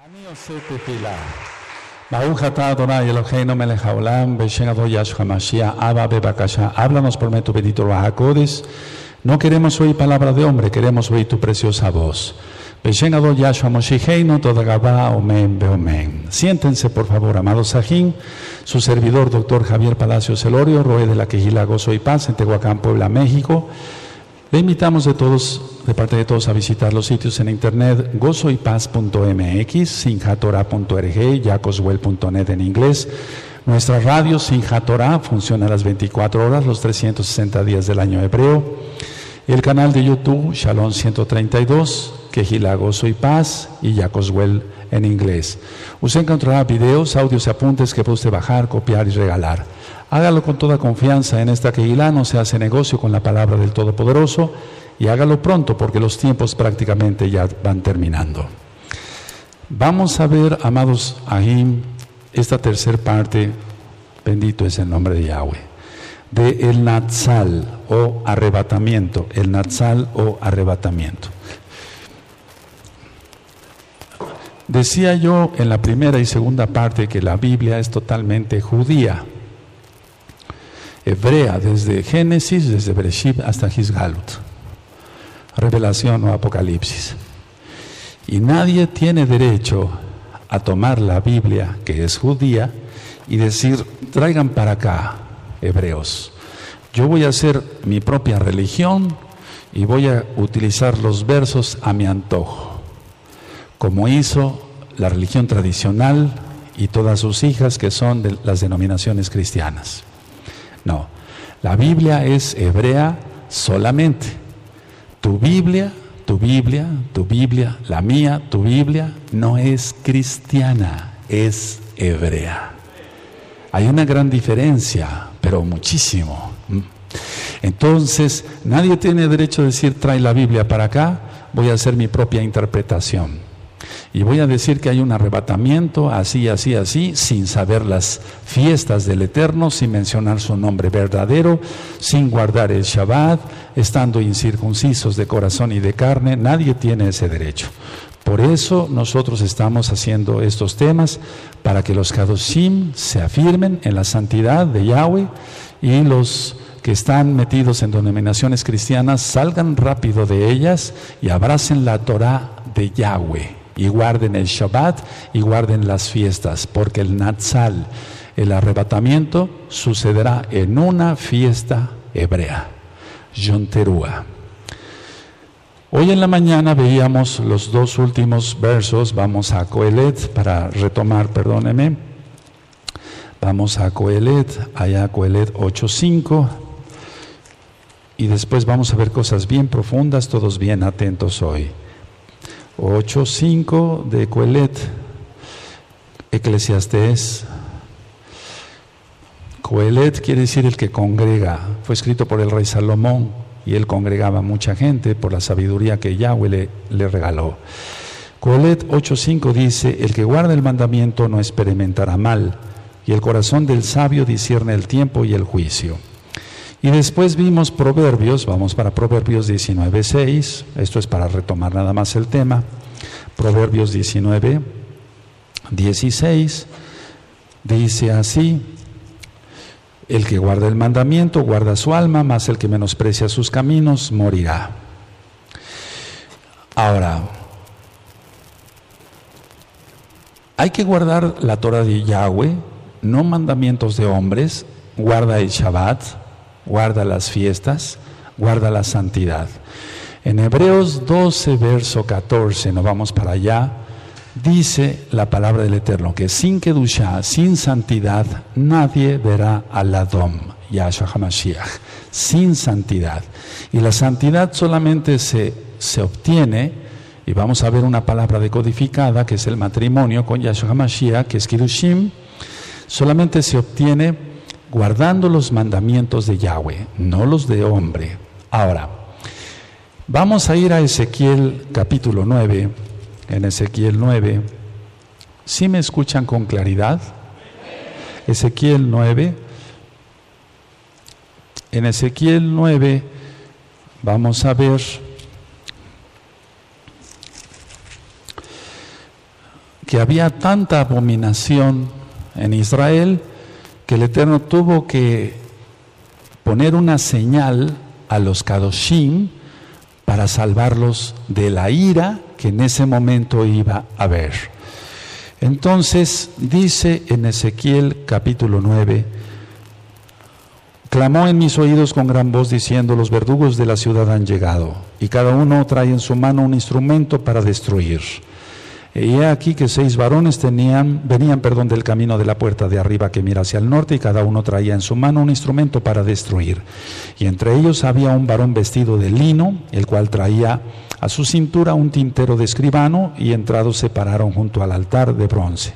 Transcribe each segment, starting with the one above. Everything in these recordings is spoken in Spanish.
אני עושה תפילה. ברוך אתה אדוני אלוהינו מלך העולם, בשם אבו ישוע המשיח, Abba, bebakasha, háblanos por medio tu bendito Ruach HaKodesh. No queremos oír palabra de hombre, queremos oír tu preciosa voz. Beshen Adon Yahshua Moshicheinu, toda Gabá, Omen, Beomen. Siéntense, por favor, amados Sajín, su servidor, doctor Javier Palacios Elorio, Roe de la Quejila Gozo y Paz, en Tehuacán, Puebla, México. Le invitamos de todos, de parte de todos, a visitar los sitios en internet gozoypaz.mx, sinjatora.org, yacoswell.net en inglés. Nuestra radio Sinjatora funciona a las 24 horas, los 360 días del año hebreo. El canal de YouTube Shalom 132, Quejila Gozo y Paz y Yacoswell en inglés. Usted encontrará videos, audios y apuntes que puede bajar, copiar y regalar. Hágalo con toda confianza en esta Quejilá, no se hace negocio con la palabra del Todopoderoso y hágalo pronto porque los tiempos prácticamente ya van terminando. Vamos a ver, amados Ahim, esta tercera parte, bendito es el nombre de Yahweh, de el Natsal o arrebatamiento, el Natsal o arrebatamiento. Decía yo en la primera y segunda parte que la Biblia es totalmente judía, hebrea, desde Génesis, desde Bereshit hasta Gisgalut, revelación o apocalipsis. Y nadie tiene derecho a tomar la Biblia, que es judía, y decir, traigan para acá, hebreos. Yo voy a hacer mi propia religión y voy a utilizar los versos a mi antojo, como hizo la religión tradicional y todas sus hijas que son de las denominaciones cristianas. No, la Biblia es hebrea solamente. Tu Biblia, tu Biblia, tu Biblia, la mía, tu Biblia, no es cristiana, es hebrea. Hay una gran diferencia, pero muchísimo. Entonces, nadie tiene derecho a decir, trae la Biblia para acá, voy a hacer mi propia interpretación. Y voy a decir que hay un arrebatamiento, así, así, así, sin saber las fiestas del Eterno, sin mencionar su nombre verdadero, sin guardar el Shabbat, estando incircuncisos de corazón y de carne. Nadie tiene ese derecho. Por eso nosotros estamos haciendo estos temas para que los Kadoshim se afirmen en la santidad de Yahweh y los que están metidos en denominaciones cristianas salgan rápido de ellas y abracen la Torah de Yahweh y guarden el Shabbat y guarden las fiestas, porque el Natsal, el arrebatamiento, sucederá en una fiesta hebrea, Yom Teruah. Hoy en la mañana veíamos los dos últimos versos, vamos a Coelet para retomar, perdóneme. Vamos a Coelet, allá Coelet 8.5. Y después vamos a ver cosas bien profundas, todos bien atentos hoy. 8.5 de Coelet, Eclesiastés. Coelet quiere decir el que congrega. Fue escrito por el rey Salomón y él congregaba mucha gente por la sabiduría que Yahweh le, regaló. Coelet 8.5 dice, el que guarda el mandamiento no experimentará mal, y el corazón del sabio discierne el tiempo y el juicio. Y después vimos Proverbios, vamos para Proverbios 19.6, esto es para retomar nada más el tema. Proverbios 19, 16, dice así, el que guarda el mandamiento guarda su alma, mas el que menosprecia sus caminos morirá. Ahora, hay que guardar la Torah de Yahweh, no mandamientos de hombres, guarda el Shabbat, guarda las fiestas, guarda la santidad. En Hebreos 12, verso 14, nos vamos para allá, dice la palabra del Eterno que sin Kedusha, sin santidad, nadie verá al Adom, Yahshua HaMashiach, sin santidad. Y la santidad solamente se, se obtiene, y vamos a ver una palabra decodificada, que es el matrimonio con Yahshua HaMashiach, que es Kirushim, solamente se obtiene guardando los mandamientos de Yahweh, no los de hombre. Ahora, vamos a ir a Ezequiel capítulo 9. En Ezequiel 9, ¿sí me escuchan con claridad? Ezequiel 9. En Ezequiel 9 vamos a ver que había tanta abominación en Israel que el Eterno tuvo que poner una señal a los Kadoshim para salvarlos de la ira que en ese momento iba a haber. Entonces dice en Ezequiel capítulo 9, clamó en mis oídos con gran voz diciendo, los verdugos de la ciudad han llegado, y cada uno trae en su mano un instrumento para destruir. Y he aquí que seis varones tenían, venían perdón, del camino de la puerta de arriba que mira hacia el norte, y cada uno traía en su mano un instrumento para destruir. Y entre ellos había un varón vestido de lino, el cual traía a su cintura un tintero de escribano, y entrados se pararon junto al altar de bronce.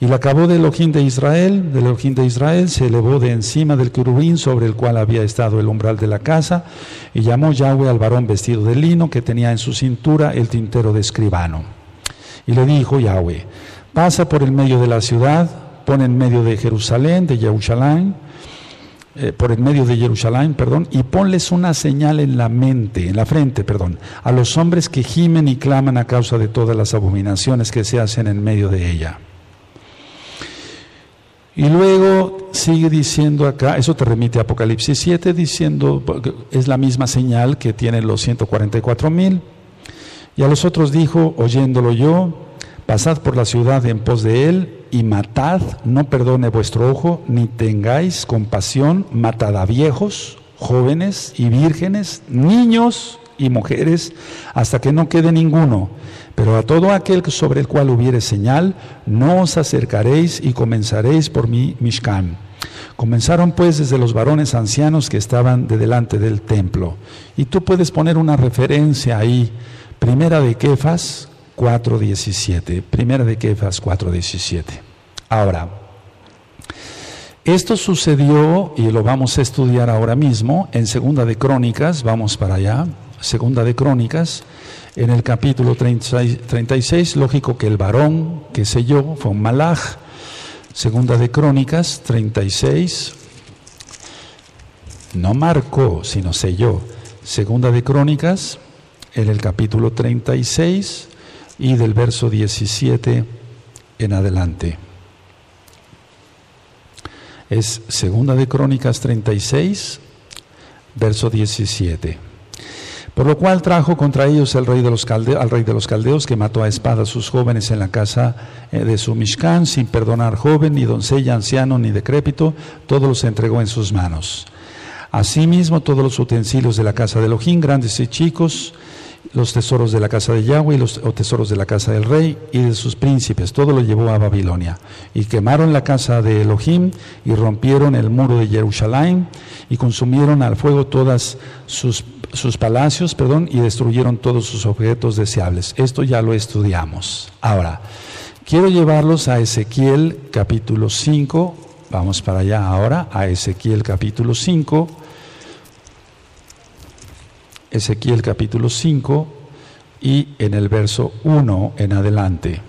Y la acabó del Elohim de Israel, del Elohim de Israel, se elevó de encima del querubín sobre el cual había estado el umbral de la casa, y llamó Yahweh al varón vestido de lino que tenía en su cintura el tintero de escribano. Y le dijo Yahweh, pasa por el medio de la ciudad, pon en medio de Jerusalén, de Jerusalén, eh, por el medio de Jerusalén, perdón, y ponles una señal en la mente, en la frente, perdón, a los hombres que gimen y claman a causa de todas las abominaciones que se hacen en medio de ella. Y luego sigue diciendo acá, eso te remite a Apocalipsis 7, diciendo, es la misma señal que tienen los 144 mil. Y a los otros dijo, oyéndolo yo, pasad por la ciudad en pos de él y matad, no perdone vuestro ojo, ni tengáis compasión, matad a viejos, jóvenes y vírgenes, niños y mujeres, hasta que no quede ninguno. Pero a todo aquel sobre el cual hubiere señal, no os acercaréis y comenzaréis por mi Mishkan. Comenzaron pues desde los varones ancianos que estaban de delante del templo. Y tú puedes poner una referencia ahí Primera de Kefas 4.17. Primera de Kefas 4.17. Ahora, esto sucedió y lo vamos a estudiar ahora mismo en Segunda de Crónicas, vamos para allá, Segunda de Crónicas, en el capítulo 36, lógico que el varón que selló fue un malaj, Segunda de Crónicas 36, no marcó, sino selló. Segunda de Crónicas en el capítulo 36 y del verso 17 en adelante. Es Segunda de Crónicas 36, verso 17. Por lo cual trajo contra ellos el rey de los caldeos, al rey de los caldeos, que mató a espada a sus jóvenes en la casa eh, de su Mishkan, sin perdonar joven, ni doncella, anciano, ni decrépito, todos los entregó en sus manos. Asimismo, todos los utensilios de la casa de Elohim, grandes y chicos, los tesoros de la casa de Yahweh y los tesoros de la casa del rey y de sus príncipes. Todo lo llevó a Babilonia. Y quemaron la casa de Elohim y rompieron el muro de Jerusalén y consumieron al fuego todas sus, sus palacios, perdón, y destruyeron todos sus objetos deseables. Esto ya lo estudiamos. Ahora, quiero llevarlos a Ezequiel capítulo 5. Vamos para allá ahora, a Ezequiel capítulo 5 Ezequiel capítulo 5 y en el verso 1 en adelante.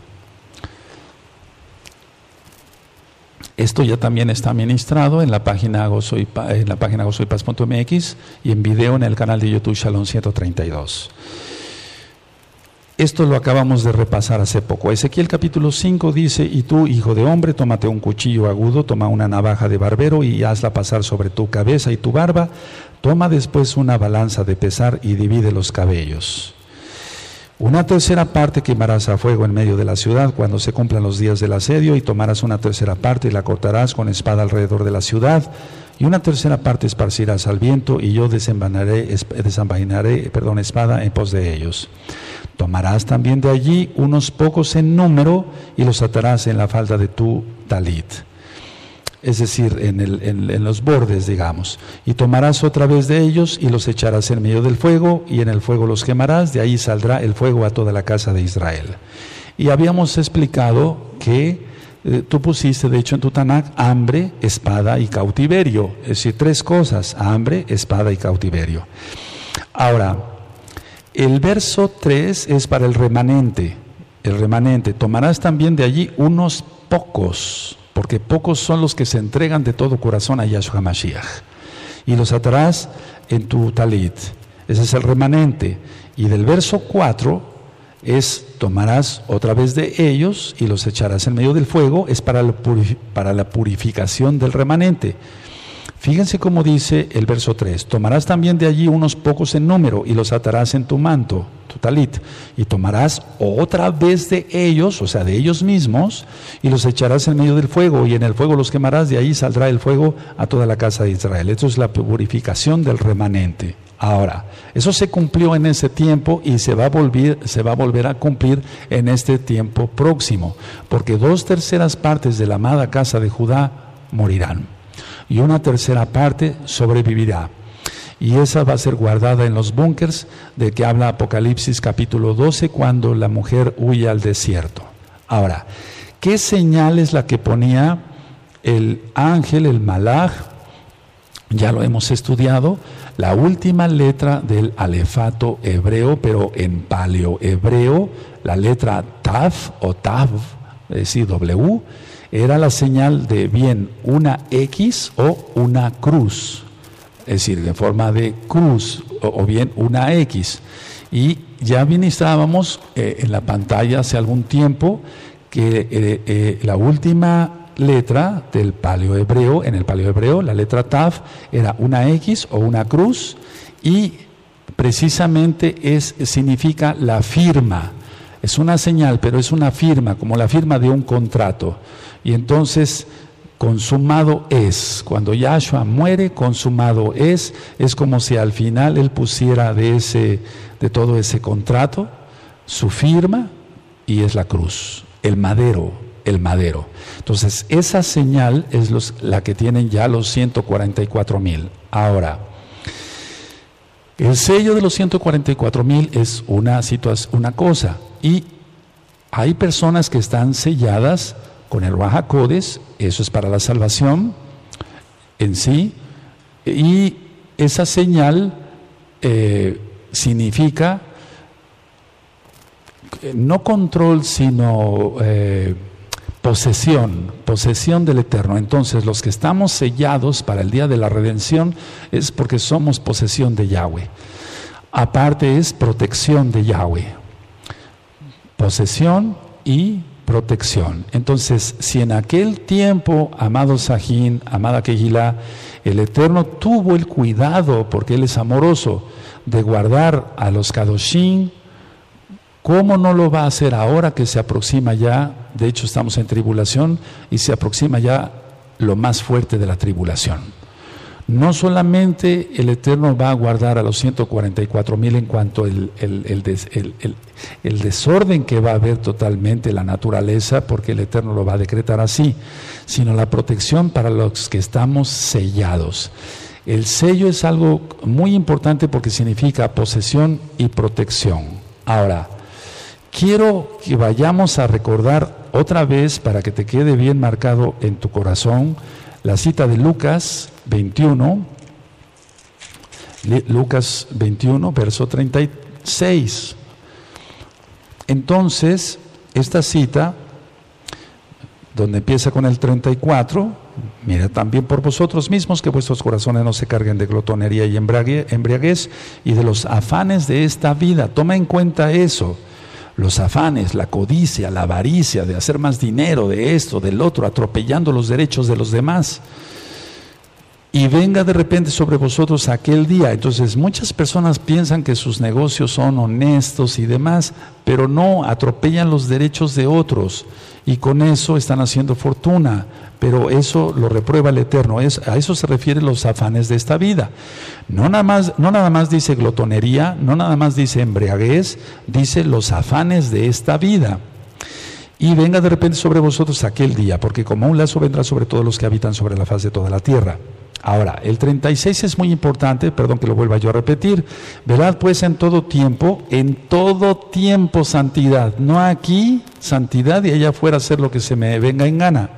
Esto ya también está ministrado en la página gozoypaz.mx en la página y en video en el canal de YouTube Shalom 132. Esto lo acabamos de repasar hace poco. Ezequiel capítulo 5 dice, y tú, hijo de hombre, tómate un cuchillo agudo, toma una navaja de barbero y hazla pasar sobre tu cabeza y tu barba, toma después una balanza de pesar y divide los cabellos. Una tercera parte quemarás a fuego en medio de la ciudad cuando se cumplan los días del asedio y tomarás una tercera parte y la cortarás con espada alrededor de la ciudad y una tercera parte esparcirás al viento y yo desenvainaré, desenvainaré perdón, espada en pos de ellos. Tomarás también de allí unos pocos en número y los atarás en la falda de tu talit, es decir, en, los bordes, digamos. Y tomarás otra vez de ellos y los echarás en medio del fuego y en el fuego los quemarás, de ahí saldrá el fuego a toda la casa de Israel. Y habíamos explicado que eh, tú pusiste, de hecho, en tu Tanakh, hambre, espada y cautiverio. Es decir, tres cosas, hambre, espada y cautiverio. Ahora, el verso 3 es para el remanente. El remanente. Tomarás también de allí unos pocos, porque pocos son los que se entregan de todo corazón a Yahshua Mashiach. Y los atarás en tu talit. Ese es el remanente. Y del verso 4 es tomarás otra vez de ellos y los echarás en medio del fuego, es para la, para la purificación del remanente. Fíjense cómo dice el verso 3, tomarás también de allí unos pocos en número y los atarás en tu manto, talit, y tomarás otra vez de ellos, o sea, de ellos mismos, y los echarás en medio del fuego, y en el fuego los quemarás, de ahí saldrá el fuego a toda la casa de Israel. Esto es la purificación del remanente. Ahora, eso se cumplió en ese tiempo y se va a volver, se va a, volver a cumplir en este tiempo próximo, porque dos terceras partes de la amada casa de Judá morirán y una tercera parte sobrevivirá. Y esa va a ser guardada en los búnkers de que habla Apocalipsis capítulo 12 cuando la mujer huye al desierto. Ahora, ¿qué señal es la que ponía el ángel, el malaj? Ya lo hemos estudiado, la última letra del alefato hebreo, pero en paleo hebreo, la letra tav o tav, es decir, W, era la señal de bien una X o una cruz, es decir, de forma de cruz o, bien una X. Y ya ministrábamos eh, en la pantalla hace algún tiempo que eh, eh, la última letra del paleo hebreo, en el paleo hebreo, la letra Tav, era una X o una cruz y precisamente es, significa la firma. Es una señal, pero es una firma, como la firma de un contrato. Y entonces, consumado es. Cuando Yahshua muere, consumado es. Es como si al final él pusiera de, ese, de todo ese contrato su firma y es la cruz, el madero, el madero. Entonces, esa señal es la que tienen ya los 144 mil. Ahora, el sello de los 144 mil es una, una cosa y hay personas que están selladas con el Rahakodes, eso es para la salvación en sí, y esa señal eh, significa eh, no control, sino eh, posesión, posesión del Eterno. Entonces, los que estamos sellados para el día de la redención es porque somos posesión de Yahweh. Aparte es protección de Yahweh. Posesión y protección. Entonces, si en aquel tiempo, amado Sajín, amada Kehilá, el Eterno tuvo el cuidado, porque Él es amoroso, de guardar a los Kadoshim, ¿cómo no lo va a hacer ahora que se aproxima ya? De hecho, estamos en tribulación y se aproxima ya lo más fuerte de la tribulación. No solamente el Eterno va a guardar a los 144 mil en cuanto el, el, desorden que va a haber totalmente la naturaleza, porque el Eterno lo va a decretar así, sino la protección para los que estamos sellados. El sello es algo muy importante porque significa posesión y protección. Ahora, quiero que vayamos a recordar otra vez para que te quede bien marcado en tu corazón la cita de Lucas 21, Lucas 21, verso 36. Entonces, esta cita, donde empieza con el 34, mira también por vosotros mismos que vuestros corazones no se carguen de glotonería y embriaguez y de los afanes de esta vida. Toma en cuenta eso los afanes, la codicia, la avaricia de hacer más dinero de esto, del otro, atropellando los derechos de los demás y venga de repente sobre vosotros aquel día. Entonces muchas personas piensan que sus negocios son honestos y demás, pero no, atropellan los derechos de otros y con eso están haciendo fortuna. Pero eso lo reprueba el Eterno. Es, a eso se refieren los afanes de esta vida. No nada, más, no nada más dice glotonería, no nada más dice embriaguez, dice los afanes de esta vida. Y venga de repente sobre vosotros aquel día, porque como un lazo vendrá sobre todos los que habitan sobre la faz de toda la tierra. Ahora, el 36 es muy importante, perdón que lo vuelva yo a repetir. Velad pues en todo tiempo, en todo tiempo santidad. No aquí santidad y allá afuera hacer lo que se me venga en gana.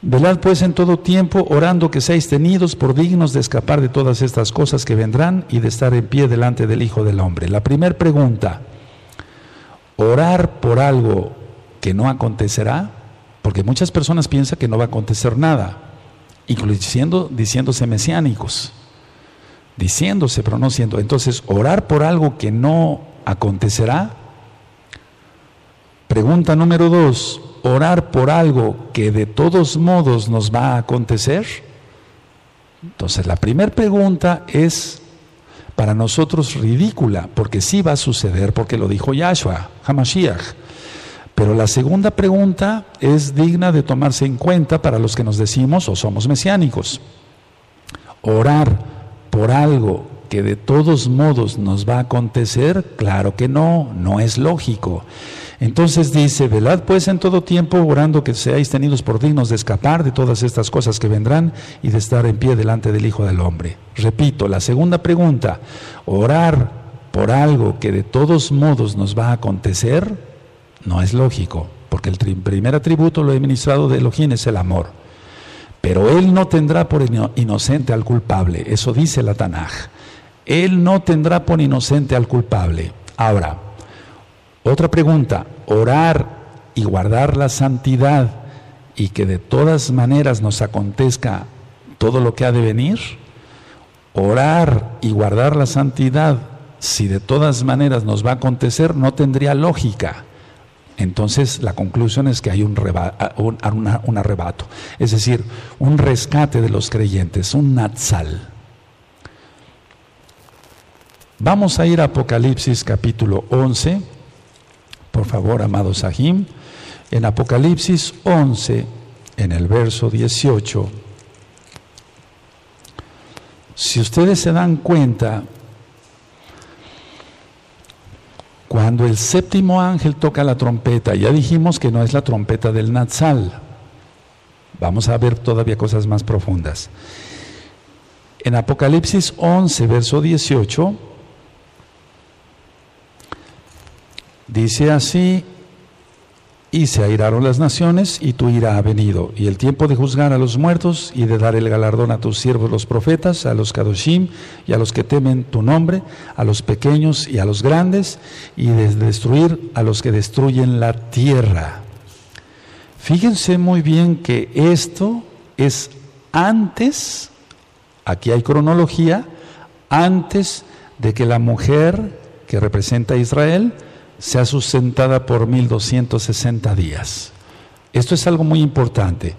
Velad pues en todo tiempo, orando que seáis tenidos por dignos de escapar de todas estas cosas que vendrán y de estar en pie delante del Hijo del Hombre. La primera pregunta, orar por algo que no acontecerá, porque muchas personas piensan que no va a acontecer nada incluyendo diciéndose mesiánicos, diciéndose, pero no siendo. Entonces, orar por algo que no acontecerá Pregunta número dos, ¿orar por algo que de todos modos nos va a acontecer? Entonces la primera pregunta es para nosotros ridícula, porque sí va a suceder, porque lo dijo Yahshua, Hamashiach. Pero la segunda pregunta es digna de tomarse en cuenta para los que nos decimos o somos mesiánicos. Orar por algo que de todos modos nos va a acontecer, claro que no, no es lógico. Entonces dice, velad pues en todo tiempo orando que seáis tenidos por dignos de escapar de todas estas cosas que vendrán y de estar en pie delante del Hijo del Hombre. Repito, la segunda pregunta, orar por algo que de todos modos nos va a acontecer, no es lógico, porque el primer atributo lo he ministrado de Elohim es el amor. Pero él no tendrá por inocente al culpable, eso dice la Tanaj. Él no tendrá por inocente al culpable. Ahora, otra pregunta, orar y guardar la santidad y que de todas maneras nos acontezca todo lo que ha de venir, orar y guardar la santidad, si de todas maneras nos va a acontecer, no tendría lógica. Entonces la conclusión es que hay un, arrebato, es decir, un rescate de los creyentes, un natsal. Vamos a ir a Apocalipsis capítulo 11, por favor, amado Sahim. En Apocalipsis 11, en el verso 18, si ustedes se dan cuenta, Cuando el séptimo ángel toca la trompeta, ya dijimos que no es la trompeta del Natsal. Vamos a ver todavía cosas más profundas. En Apocalipsis 11, verso 18, dice así, y se airaron las naciones, y tu ira ha venido, y el tiempo de juzgar a los muertos y de dar el galardón a tus siervos los profetas, a los kadoshim y a los que temen tu nombre, a los pequeños y a los grandes, y de destruir a los que destruyen la tierra. Fíjense muy bien que esto es antes, aquí hay cronología, antes de que la mujer que representa a Israel, sea sustentada por 1260 días. Esto es algo muy importante.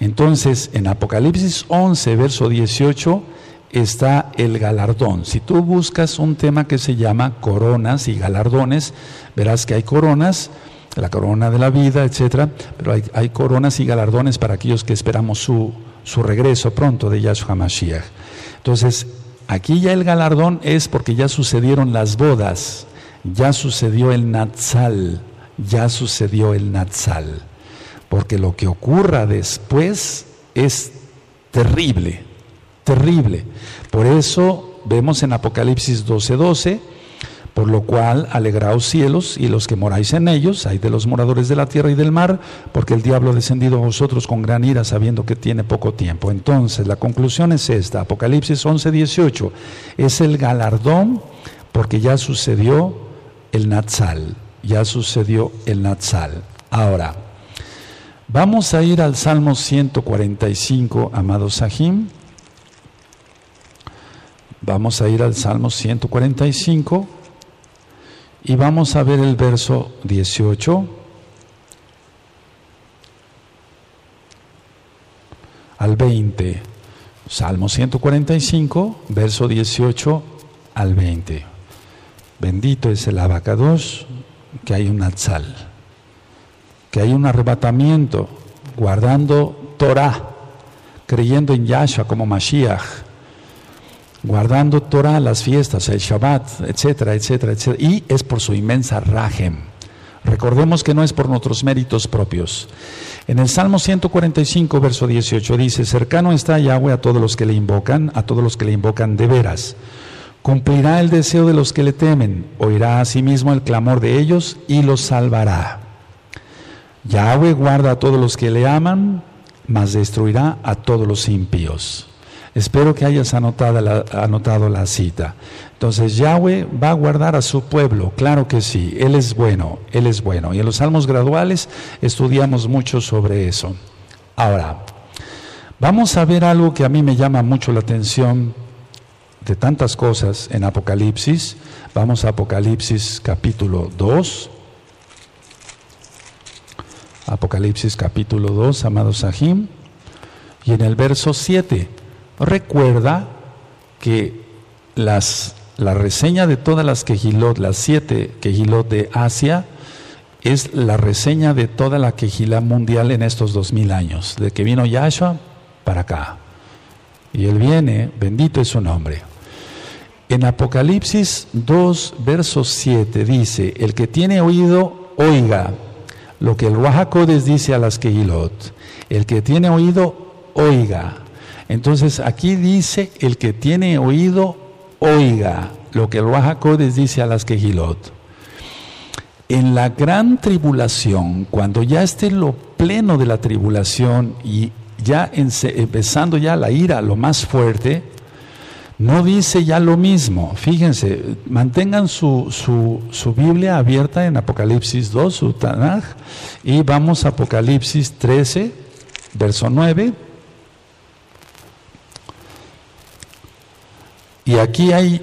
Entonces, en Apocalipsis 11, verso 18, está el galardón. Si tú buscas un tema que se llama coronas y galardones, verás que hay coronas, la corona de la vida, etcétera, pero hay, coronas y galardones para aquellos que esperamos su, su regreso pronto de Yahshua Mashiach. Entonces, aquí ya el galardón es porque ya sucedieron las bodas ya sucedió el Natsal, ya sucedió el Natsal, porque lo que ocurra después es terrible, terrible. Por eso vemos en Apocalipsis 12:12, 12, por lo cual alegraos cielos y los que moráis en ellos, hay de los moradores de la tierra y del mar, porque el diablo ha descendido a vosotros con gran ira sabiendo que tiene poco tiempo. Entonces, la conclusión es esta, Apocalipsis 11:18, es el galardón porque ya sucedió el Natsal, ya sucedió el Natsal. Ahora, vamos a ir al Salmo 145, amado Sahim. Vamos a ir al Salmo 145 y vamos a ver el verso 18 al 20. Salmo 145, verso 18 al 20. Bendito es el abacados, que hay un atzal, que hay un arrebatamiento, guardando Torah, creyendo en Yahshua como Mashiach, guardando Torah, las fiestas, el Shabbat, etcétera, etcétera, etcétera. Y es por su inmensa rajem. Recordemos que no es por nuestros méritos propios. En el Salmo 145, verso 18 dice, cercano está Yahweh a todos los que le invocan, a todos los que le invocan de veras. Cumplirá el deseo de los que le temen, oirá asimismo el clamor de ellos y los salvará. Yahweh guarda a todos los que le aman, mas destruirá a todos los impíos. Espero que hayas anotado la, anotado la cita. Entonces Yahweh va a guardar a su pueblo, claro que sí, Él es bueno, Él es bueno. Y en los salmos graduales estudiamos mucho sobre eso. Ahora, vamos a ver algo que a mí me llama mucho la atención de tantas cosas en Apocalipsis. Vamos a Apocalipsis capítulo 2. Apocalipsis capítulo 2, amados Sahim, y en el verso 7, recuerda que las, la reseña de todas las quejilot, las siete quejilot de Asia, es la reseña de toda la quejilá mundial en estos dos mil años, de que vino Yahshua para acá. Y él viene, bendito es su nombre. En Apocalipsis 2, verso 7 dice, el que tiene oído, oiga lo que el Ruajacodes dice a las Kehilot. El que tiene oído, oiga. Entonces aquí dice, el que tiene oído, oiga lo que el Ruajacodes dice a las Kehilot. En la gran tribulación, cuando ya esté lo pleno de la tribulación y ya empezando ya la ira, lo más fuerte, no dice ya lo mismo. Fíjense, mantengan su, su, Biblia abierta en Apocalipsis 2, su Tanaj, y vamos a Apocalipsis 13, verso 9. Y aquí hay,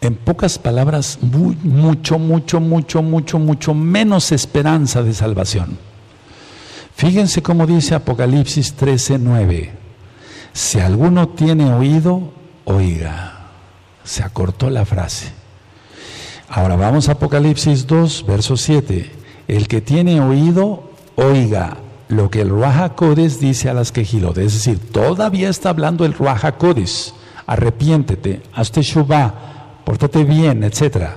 en pocas palabras, mucho, mucho, mucho, mucho, mucho menos esperanza de salvación. Fíjense cómo dice Apocalipsis 13, 9. Si alguno tiene oído, oiga. Se acortó la frase. Ahora vamos a Apocalipsis 2, verso 7. El que tiene oído, oiga lo que el Ruaja dice a las quejilot. Es decir, todavía está hablando el Ruaja Arrepiéntete, hazte shubá, pórtate bien, etc.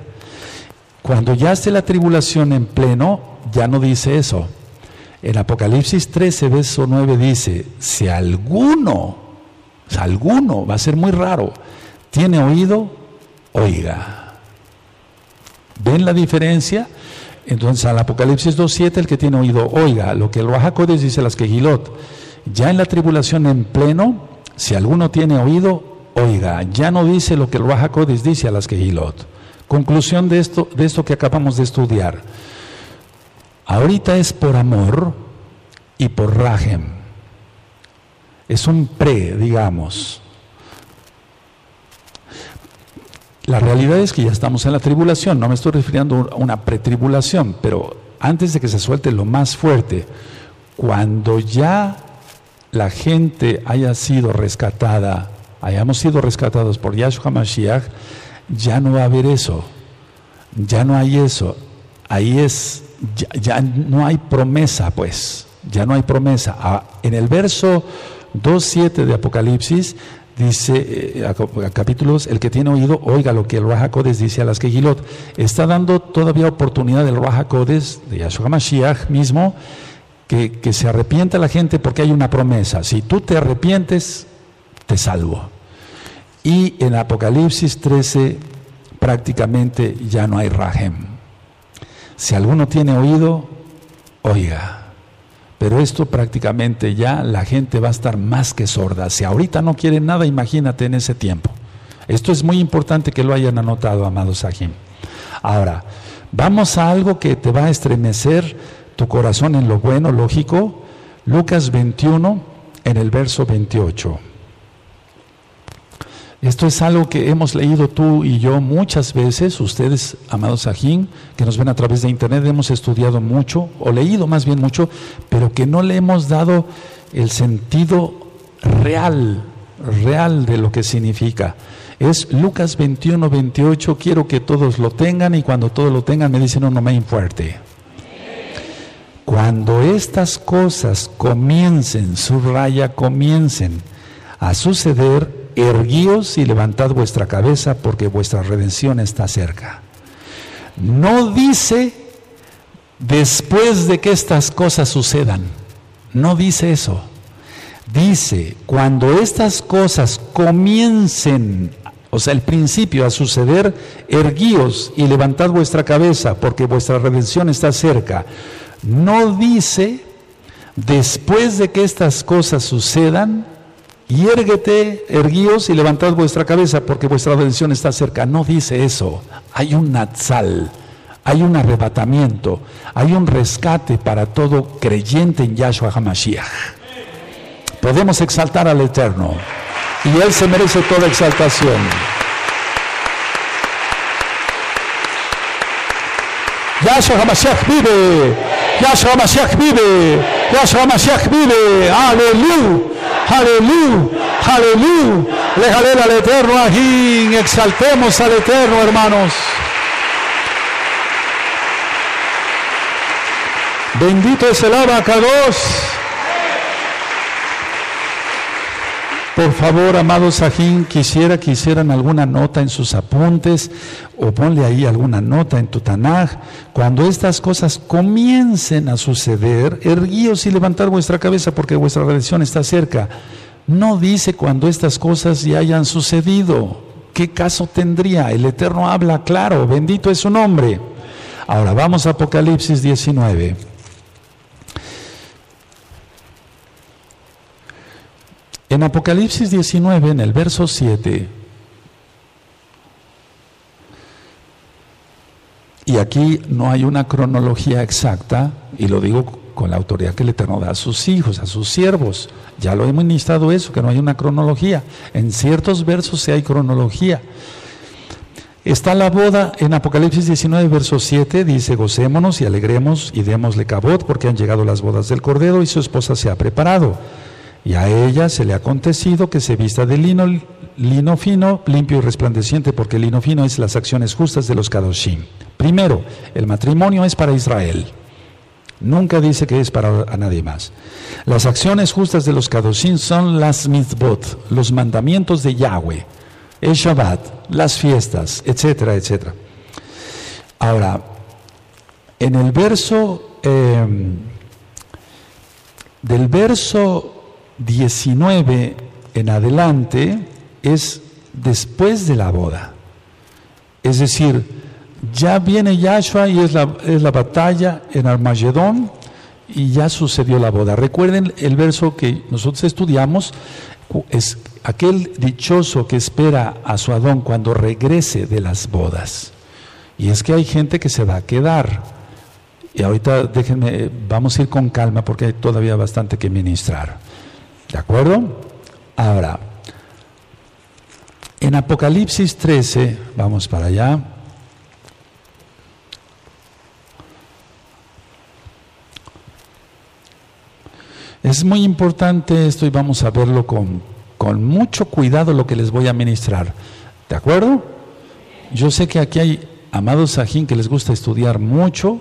Cuando ya esté la tribulación en pleno, ya no dice eso. En Apocalipsis 13, verso 9 dice, si alguno alguno, va a ser muy raro, tiene oído, oiga. ¿Ven la diferencia? Entonces al Apocalipsis 2.7 el que tiene oído, oiga, lo que el Rahakodes dice las quejilot. Ya en la tribulación en pleno, si alguno tiene oído, oiga. Ya no dice lo que el Rahakodes dice a las quejilot. Conclusión de esto, de esto que acabamos de estudiar. Ahorita es por amor y por rajem es un pre, digamos. La realidad es que ya estamos en la tribulación, no me estoy refiriendo a una pretribulación, pero antes de que se suelte lo más fuerte, cuando ya la gente haya sido rescatada, hayamos sido rescatados por Yahshua Mashiach, ya no va a haber eso, ya no hay eso, ahí es, ya, no hay promesa, pues, ya no hay promesa. Ah, en el verso 2.7 de Apocalipsis dice, eh, capítulos, el que tiene oído, oiga lo que el Raja dice a las Kehilot. Está dando todavía oportunidad del Raja de Yahshua Mashiach mismo, que, que se arrepienta la gente porque hay una promesa. Si tú te arrepientes, te salvo. Y en Apocalipsis 13 prácticamente ya no hay rajem. Si alguno tiene oído, oiga. Pero esto prácticamente ya la gente va a estar más que sorda. Si ahorita no quieren nada, imagínate en ese tiempo. Esto es muy importante que lo hayan anotado, amados Sahim. Ahora, vamos a algo que te va a estremecer tu corazón en lo bueno, lógico. Lucas 21, en el verso 28. Esto es algo que hemos leído tú y yo muchas veces, ustedes, amados Sajín, que nos ven a través de internet, hemos estudiado mucho, o leído más bien mucho, pero que no le hemos dado el sentido real, real de lo que significa. Es Lucas 21, 28, quiero que todos lo tengan y cuando todos lo tengan me dicen un amén fuerte. Cuando estas cosas comiencen, subraya, comiencen a suceder, erguíos y levantad vuestra cabeza porque vuestra redención está cerca. No dice después de que estas cosas sucedan, no dice eso. Dice, cuando estas cosas comiencen, o sea, el principio a suceder, erguíos y levantad vuestra cabeza porque vuestra redención está cerca. No dice, después de que estas cosas sucedan, y erguíos y levantad vuestra cabeza porque vuestra redención está cerca. No dice eso. Hay un natsal, hay un arrebatamiento, hay un rescate para todo creyente en Yahshua HaMashiach. Podemos exaltar al Eterno y Él se merece toda exaltación. Yahshua HaMashiach vive. Yahshua Mashiach vive. Yahshua Mashiach vive. Aleluya. Aleluya. Aleluya. Le al eterno ajín. Exaltemos al eterno, hermanos. Bendito es el abacados. Por favor, amados Sajín, quisiera que hicieran alguna nota en sus apuntes o ponle ahí alguna nota en tu Tanaj. Cuando estas cosas comiencen a suceder, erguíos y levantar vuestra cabeza porque vuestra redención está cerca. No dice cuando estas cosas ya hayan sucedido. ¿Qué caso tendría? El Eterno habla claro, bendito es su nombre. Ahora vamos a Apocalipsis 19. En Apocalipsis 19, en el verso 7, y aquí no hay una cronología exacta, y lo digo con la autoridad que el Eterno da a sus hijos, a sus siervos. Ya lo hemos ministrado eso, que no hay una cronología. En ciertos versos sí hay cronología. Está la boda en Apocalipsis 19, verso 7, dice, gocémonos y alegremos y démosle cabot porque han llegado las bodas del Cordero y su esposa se ha preparado. Y a ella se le ha acontecido que se vista de lino, lino fino, limpio y resplandeciente, porque el lino fino es las acciones justas de los Kadoshim. Primero, el matrimonio es para Israel. Nunca dice que es para nadie más. Las acciones justas de los Kadoshim son las mitzvot, los mandamientos de Yahweh, el Shabbat, las fiestas, etcétera, etcétera. Ahora, en el verso, eh, del verso 19 en adelante es después de la boda. Es decir, ya viene Yahshua y es la, es la batalla en Armagedón y ya sucedió la boda. Recuerden el verso que nosotros estudiamos, es aquel dichoso que espera a su Adón cuando regrese de las bodas. Y es que hay gente que se va a quedar. Y ahorita déjenme, vamos a ir con calma porque hay todavía bastante que ministrar. ¿De acuerdo? Ahora, en Apocalipsis 13, vamos para allá. Es muy importante esto y vamos a verlo con, con mucho cuidado lo que les voy a ministrar. ¿De acuerdo? Yo sé que aquí hay amados sajín que les gusta estudiar mucho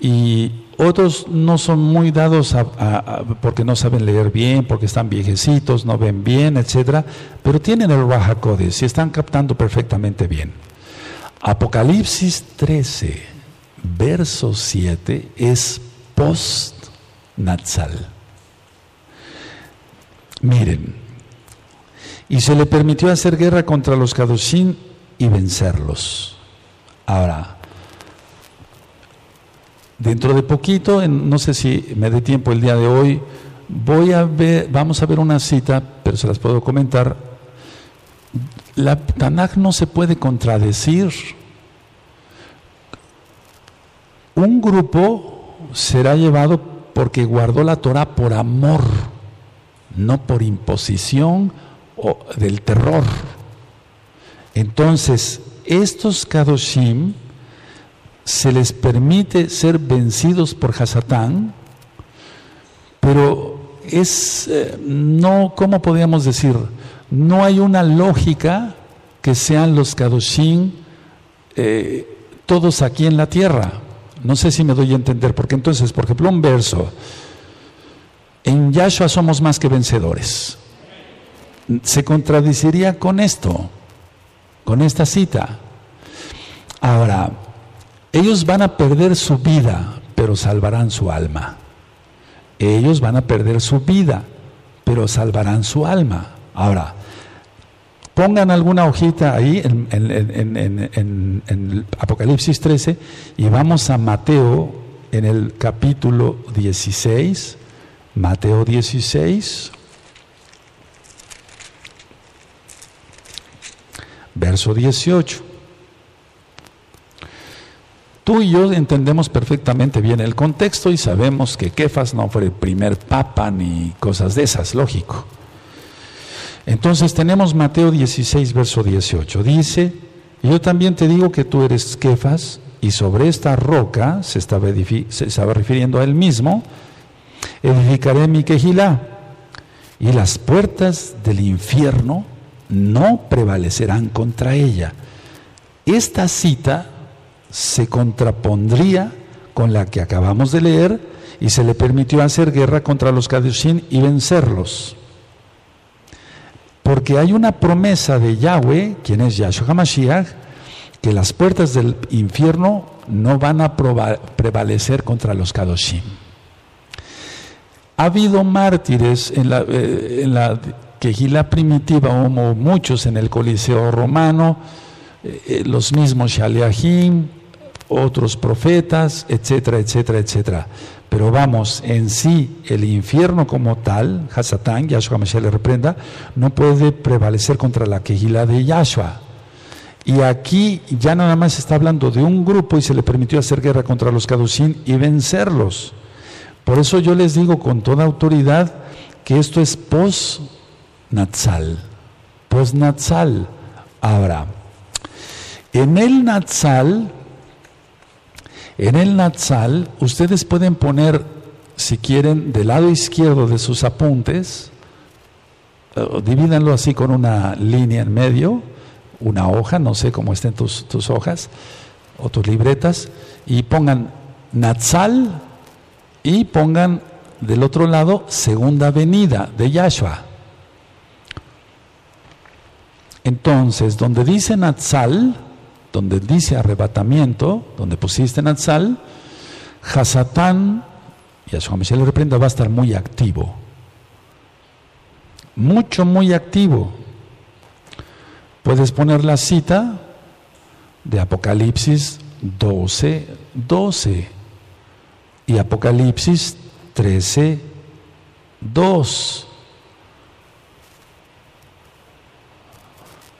y otros no son muy dados a, porque no saben leer bien, porque están viejecitos, no ven bien, etcétera, pero tienen el Raja y están captando perfectamente bien. Apocalipsis 13, verso 7 es post-Natsal. Miren, y se le permitió hacer guerra contra los Kadoshim y vencerlos. Ahora, Dentro de poquito, no sé si me dé tiempo el día de hoy, voy a ver, vamos a ver una cita, pero se las puedo comentar. La Tanakh no se puede contradecir. Un grupo será llevado porque guardó la Torah por amor, no por imposición o del terror. Entonces, estos Kadoshim, se les permite ser vencidos por Hasatán, pero es, eh, no, ¿cómo podríamos decir? No hay una lógica que sean los Kadoshim eh, todos aquí en la tierra. No sé si me doy a entender, porque entonces, por ejemplo, un verso, en Yahshua somos más que vencedores. Se contradiciría con esto, con esta cita. Ahora, ellos van a perder su vida, pero salvarán su alma. Ellos van a perder su vida, pero salvarán su alma. Ahora, pongan alguna hojita ahí en, en, Apocalipsis 13 y vamos a Mateo en el capítulo 16. Mateo 16. Verso 18. Tú y yo entendemos perfectamente bien el contexto y sabemos que Kefas no fue el primer papa ni cosas de esas, lógico. Entonces tenemos Mateo 16, verso 18. Dice, yo también te digo que tú eres Kefas, y sobre esta roca, se estaba, se estaba refiriendo a él mismo, edificaré mi quejilá, y las puertas del infierno no prevalecerán contra ella. Esta cita se contrapondría con la que acabamos de leer y se le permitió hacer guerra contra los Kadushim y vencerlos. Porque hay una promesa de Yahweh, quien es Yahshua HaMashiach, que las puertas del infierno no van a prevalecer contra los Kadoshim. Ha habido mártires en la, eh, en la quejila primitiva, como muchos en el Coliseo romano, eh, eh, los mismos Shaliahim, otros profetas, etcétera, etcétera, etcétera. Pero vamos, en sí, el infierno como tal, Hasatán, Yahshua Mashiach le reprenda, no puede prevalecer contra la quejila de Yahshua. Y aquí ya nada más está hablando de un grupo y se le permitió hacer guerra contra los Caducín y vencerlos. Por eso yo les digo con toda autoridad que esto es post-Natsal. Post-Natsal. Ahora, en el Natsal en el Natsal, ustedes pueden poner, si quieren, del lado izquierdo de sus apuntes, eh, divídanlo así con una línea en medio, una hoja, no sé cómo estén tus, tus hojas o tus libretas, y pongan Natsal y pongan del otro lado Segunda Avenida de Yahshua. Entonces, donde dice Natsal, donde dice arrebatamiento, donde pusiste Natsal, Hasatán, y a su le reprenda, va a estar muy activo. Mucho, muy activo. Puedes poner la cita de Apocalipsis 12, 12 y Apocalipsis 13, 2.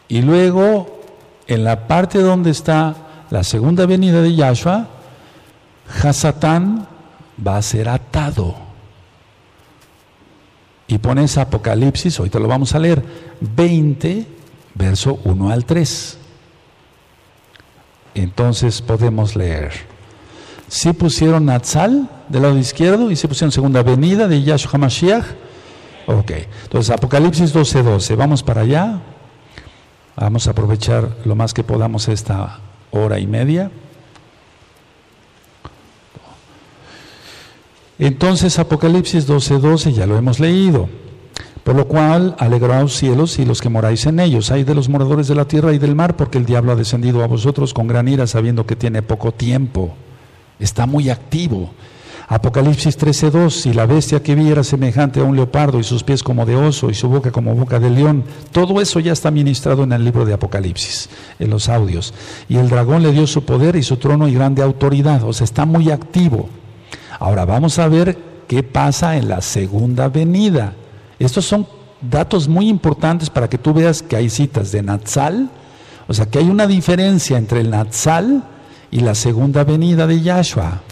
Y luego en la parte donde está la segunda venida de Yahshua, Hasatán va a ser atado. Y pones Apocalipsis, ahorita lo vamos a leer, 20, verso 1 al 3. Entonces podemos leer. Si pusieron Natsal del lado izquierdo y si pusieron segunda venida de Yahshua HaMashiach. Ok, entonces Apocalipsis 12, 12. Vamos para allá. Vamos a aprovechar lo más que podamos esta hora y media. Entonces Apocalipsis 12:12 12, ya lo hemos leído. Por lo cual, alegraos cielos y los que moráis en ellos. Hay de los moradores de la tierra y del mar, porque el diablo ha descendido a vosotros con gran ira, sabiendo que tiene poco tiempo. Está muy activo. Apocalipsis 13:2, y la bestia que vi era semejante a un leopardo y sus pies como de oso y su boca como boca de león. Todo eso ya está ministrado en el libro de Apocalipsis, en los audios. Y el dragón le dio su poder y su trono y grande autoridad, o sea, está muy activo. Ahora vamos a ver qué pasa en la segunda venida. Estos son datos muy importantes para que tú veas que hay citas de Natsal, o sea, que hay una diferencia entre el Natsal y la segunda venida de Yahshua.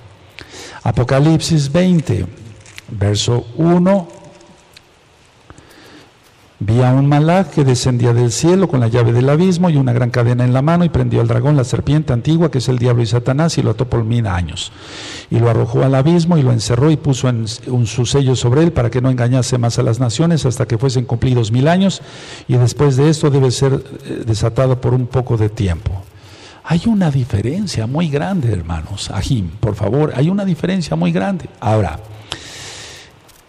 Apocalipsis 20, verso 1. Vi a un malach que descendía del cielo con la llave del abismo y una gran cadena en la mano y prendió al dragón, la serpiente antigua, que es el diablo y Satanás, y lo ató por mil años. Y lo arrojó al abismo y lo encerró y puso en, un, su sello sobre él para que no engañase más a las naciones hasta que fuesen cumplidos mil años. Y después de esto debe ser eh, desatado por un poco de tiempo. Hay una diferencia muy grande, hermanos. Ajim, por favor, hay una diferencia muy grande. Ahora,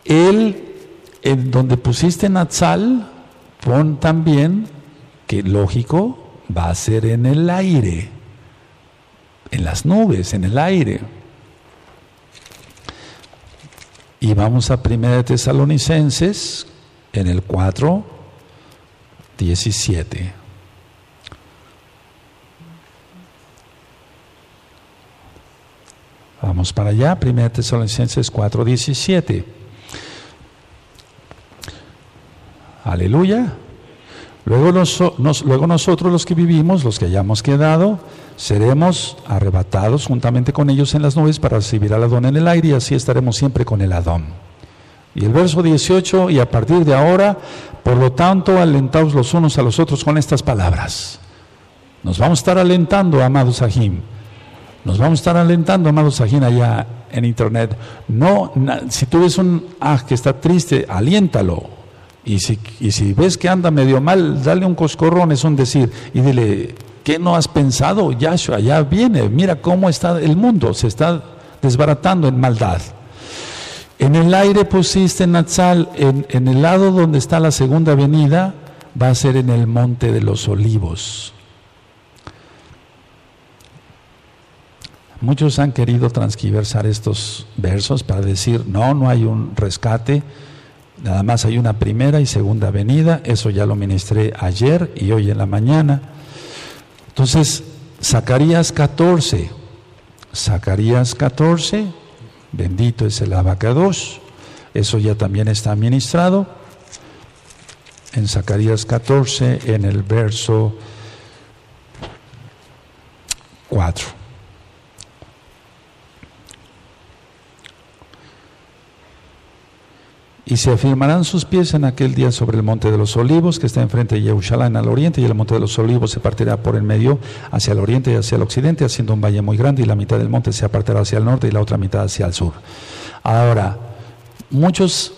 él, en donde pusiste Natsal, pon también que lógico va a ser en el aire, en las nubes, en el aire. Y vamos a 1 Tesalonicenses en el 4, 17. Vamos para allá, 1 Tesalonicenses 4:17. Aleluya. Luego, luego nosotros los que vivimos, los que hayamos quedado, seremos arrebatados juntamente con ellos en las nubes para recibir al Adón en el aire y así estaremos siempre con el Adón. Y el verso 18, y a partir de ahora, por lo tanto, alentaos los unos a los otros con estas palabras. Nos vamos a estar alentando, amados Ajim Nos vamos a estar alentando, amados Sajín, allá en internet. No, si tú ves un ah que está triste, aliéntalo. Y si, y si ves que anda medio mal, dale un coscorrón, es un decir, y dile, ¿qué no has pensado? Yahshua ya viene, mira cómo está el mundo, se está desbaratando en maldad. En el aire pusiste Natsal, en, en el lado donde está la segunda avenida, va a ser en el monte de los olivos. Muchos han querido transquiversar estos versos para decir, no, no hay un rescate, nada más hay una primera y segunda venida, eso ya lo ministré ayer y hoy en la mañana. Entonces, Zacarías 14, Zacarías 14, bendito es el abacados, eso ya también está ministrado. En Zacarías 14, en el verso 4. Y se afirmarán sus pies en aquel día sobre el monte de los olivos, que está enfrente de Jerusalén al oriente, y el monte de los olivos se partirá por el medio hacia el oriente y hacia el occidente, haciendo un valle muy grande, y la mitad del monte se apartará hacia el norte y la otra mitad hacia el sur. Ahora, muchos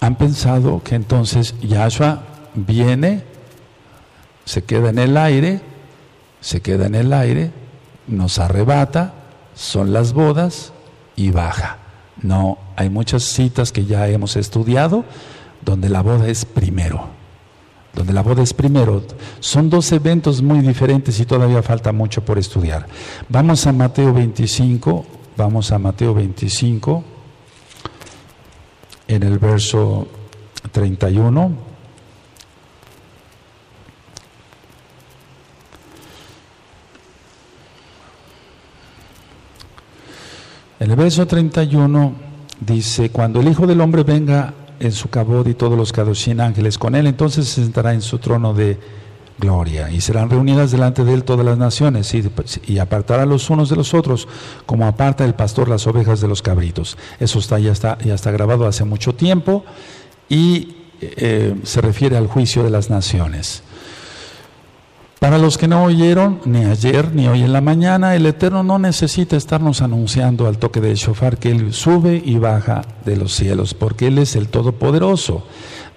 han pensado que entonces Yahshua viene, se queda en el aire, se queda en el aire, nos arrebata, son las bodas y baja. No, hay muchas citas que ya hemos estudiado donde la boda es primero. Donde la boda es primero. Son dos eventos muy diferentes y todavía falta mucho por estudiar. Vamos a Mateo 25, vamos a Mateo 25, en el verso 31. El verso 31 dice, cuando el Hijo del Hombre venga en su cabod y todos los caducín ángeles con él, entonces se sentará en su trono de gloria y serán reunidas delante de él todas las naciones y, apartará los unos de los otros como aparta el pastor las ovejas de los cabritos. Eso está, ya, está, ya está grabado hace mucho tiempo y eh, se refiere al juicio de las naciones. Para los que no oyeron, ni ayer ni hoy en la mañana, el Eterno no necesita estarnos anunciando al toque del shofar que Él sube y baja de los cielos, porque Él es el Todopoderoso.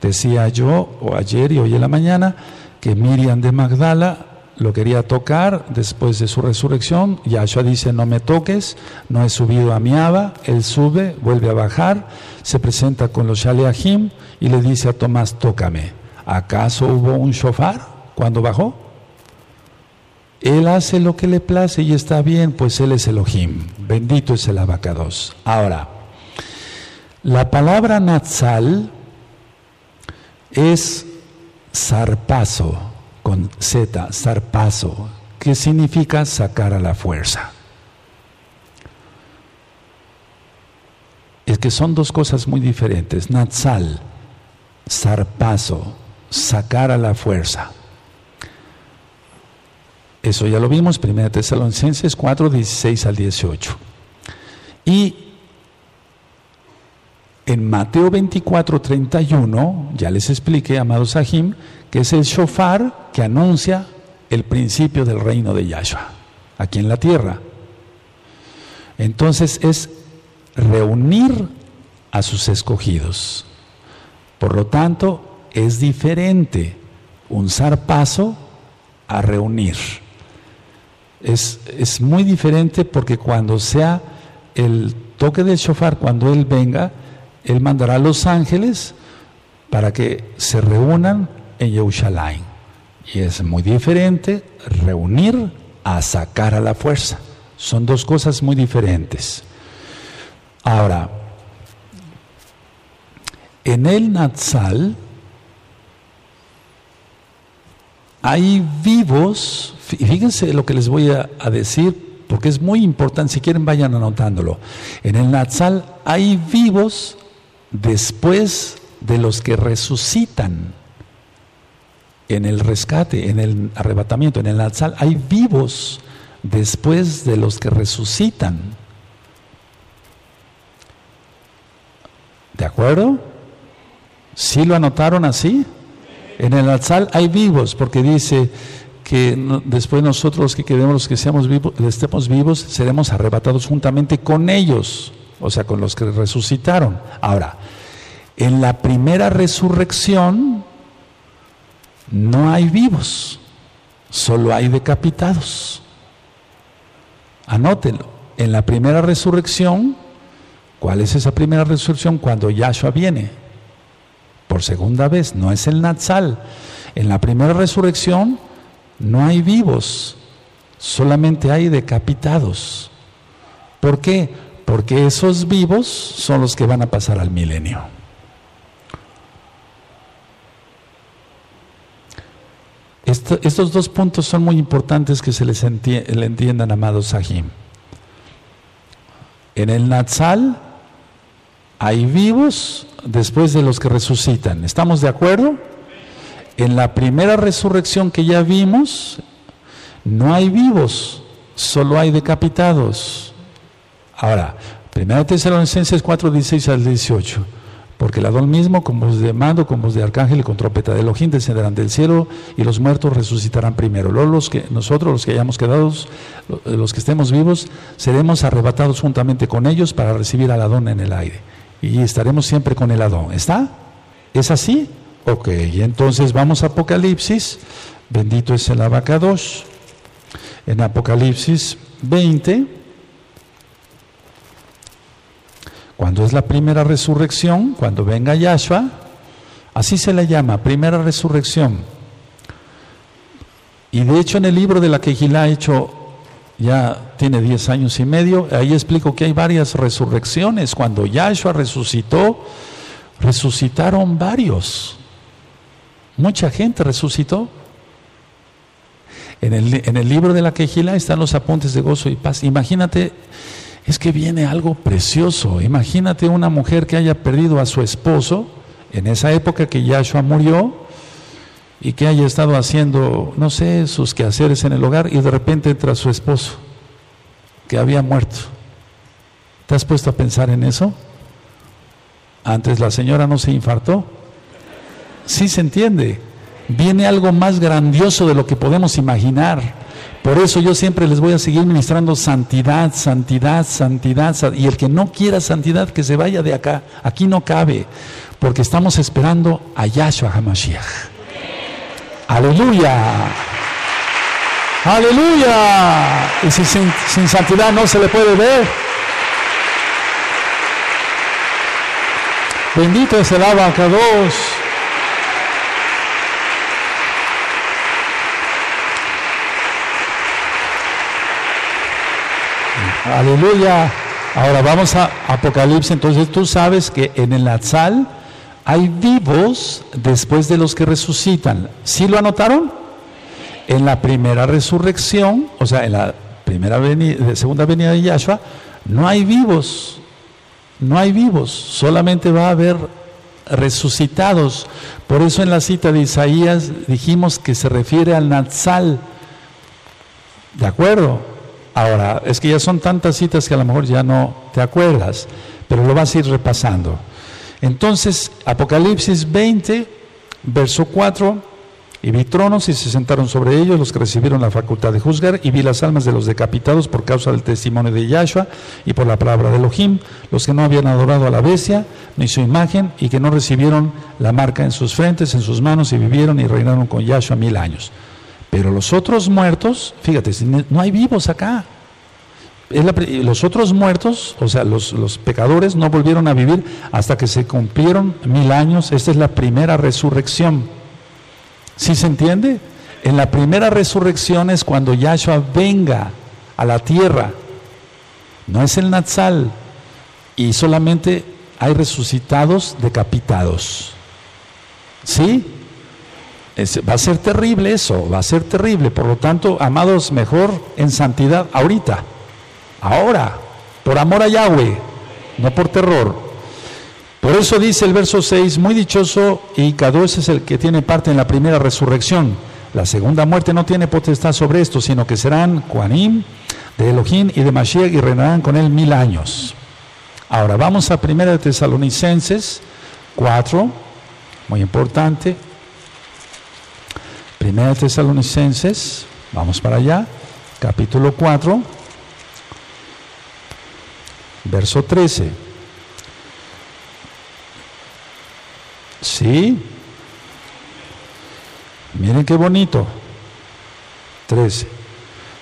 Decía yo, o ayer y hoy en la mañana, que Miriam de Magdala lo quería tocar después de su resurrección. Yahshua dice, no me toques, no he subido a mi Abba. Él sube, vuelve a bajar, se presenta con los Shaleahim y le dice a Tomás, tócame. ¿Acaso hubo un shofar cuando bajó? Él hace lo que le place y está bien, pues Él es Elohim. Bendito es el abacados. Ahora, la palabra Natsal es zarpazo, con Z, zarpazo, que significa sacar a la fuerza. Es que son dos cosas muy diferentes. Natsal, zarpazo, sacar a la fuerza. Eso ya lo vimos, 1 Tesalonicenses 4, 16 al 18. Y en Mateo 24, 31, ya les expliqué, amados Sahim, que es el shofar que anuncia el principio del reino de Yahshua, aquí en la tierra. Entonces es reunir a sus escogidos. Por lo tanto, es diferente un zarpazo a reunir. Es, muy diferente porque cuando sea el toque del shofar, cuando Él venga, Él mandará a los ángeles para que se reúnan en Yerushalayim. Y es muy diferente reunir a sacar a la fuerza. Son dos cosas muy diferentes. Ahora, en el Natsal hay vivos Fíjense lo que les voy a, decir, porque es muy importante, si quieren vayan anotándolo. En el Natsal hay vivos después de los que resucitan. En el rescate, en el arrebatamiento, en el Natsal hay vivos después de los que resucitan. ¿De acuerdo? ¿Sí lo anotaron así? En el Natsal hay vivos, porque dice, que después nosotros los que quedemos, los que seamos vivos, estemos vivos, seremos arrebatados juntamente con ellos, o sea, con los que resucitaron. Ahora, en la primera resurrección no hay vivos, solo hay decapitados. Anótelo. En la primera resurrección, ¿cuál es esa primera resurrección? Cuando Yahshua viene por segunda vez, no es el Natsal. En la primera resurrección no hay vivos, solamente hay decapitados. ¿Por qué? Porque esos vivos son los que van a pasar al milenio. estos dos puntos son muy importantes que se les le entiendan, amados Sahim. En el Natsal hay vivos después de los que resucitan. ¿Estamos de acuerdo? En la primera resurrección que ya vimos, no hay vivos, solo hay decapitados. Ahora, 1 Tesalonicenses 4, 16 al 18. Porque el Adón mismo, con voz de mando, con voz de arcángel y con trompeta de Elohim, descenderán del cielo y los muertos resucitarán primero. Luego los que, nosotros, los que hayamos quedado, los que estemos vivos, seremos arrebatados juntamente con ellos para recibir al Adón en el aire. Y estaremos siempre con el Adón. ¿Está? ¿Es así? Ok, entonces vamos a Apocalipsis. Bendito es el abacados. En Apocalipsis 20. Cuando es la primera resurrección, cuando venga Yahshua, así se le llama, primera resurrección. Y de hecho en el libro de la Quejilá hecho ya tiene 10 años y medio, ahí explico que hay varias resurrecciones. Cuando Yahshua resucitó, resucitaron varios. Mucha gente resucitó. En el, en el libro de la Quejilá están los apuntes de gozo y paz. Imagínate es que viene algo precioso. Imagínate una mujer que haya perdido a su esposo en esa época que Yahshua murió y que haya estado haciendo, no sé, sus quehaceres en el hogar y de repente entra su esposo que había muerto. ¿Te has puesto a pensar en eso? Antes la señora no se infartó. Sí se entiende. Viene algo más grandioso de lo que podemos imaginar. Por eso yo siempre les voy a seguir ministrando santidad, santidad, santidad. Y el que no quiera santidad, que se vaya de acá. Aquí no cabe, porque estamos esperando a Yahshua HaMashiach. Aleluya. Aleluya. Y si sin, santidad no se le puede ver. Bendito es el abacados. Aleluya. Ahora vamos a Apocalipsis. Entonces tú sabes que en el Natsal hay vivos después de los que resucitan. ¿Sí lo anotaron? En la primera resurrección, o sea, en la primera venida, segunda venida de Yahshua, no hay vivos. No hay vivos. Solamente va a haber resucitados. Por eso en la cita de Isaías dijimos que se refiere al Natsal. ¿De acuerdo? Ahora, es que ya son tantas citas que a lo mejor ya no te acuerdas, pero lo vas a ir repasando. Entonces, Apocalipsis 20, verso 4, y vi tronos y se sentaron sobre ellos los que recibieron la facultad de juzgar, y vi las almas de los decapitados por causa del testimonio de Yahshua y por la palabra de Elohim, los que no habían adorado a la bestia ni su imagen, y que no recibieron la marca en sus frentes, en sus manos, y vivieron y reinaron con Yahshua mil años. Pero los otros muertos, fíjate, no hay vivos acá. Los otros muertos, o sea, los, pecadores no volvieron a vivir hasta que se cumplieron mil años. Esta es la primera resurrección. ¿Sí se entiende? En la primera resurrección es cuando Yahshua venga a la tierra. No es el Natsal. Y solamente hay resucitados decapitados. ¿Sí? va a ser terrible eso, va a ser terrible. Por lo tanto, amados, mejor en santidad ahorita, ahora, por amor a Yahweh, no por terror. Por eso dice el verso 6, muy dichoso y Kadosh es el que tiene parte en la primera resurrección. La segunda muerte no tiene potestad sobre esto, sino que serán Juanim, de Elohim y de Mashiach y reinarán con él mil años. Ahora vamos a primera de Tesalonicenses 4, muy importante. Primera de Tesalonicenses, vamos para allá, capítulo 4, verso 13. Sí. Miren qué bonito. 13.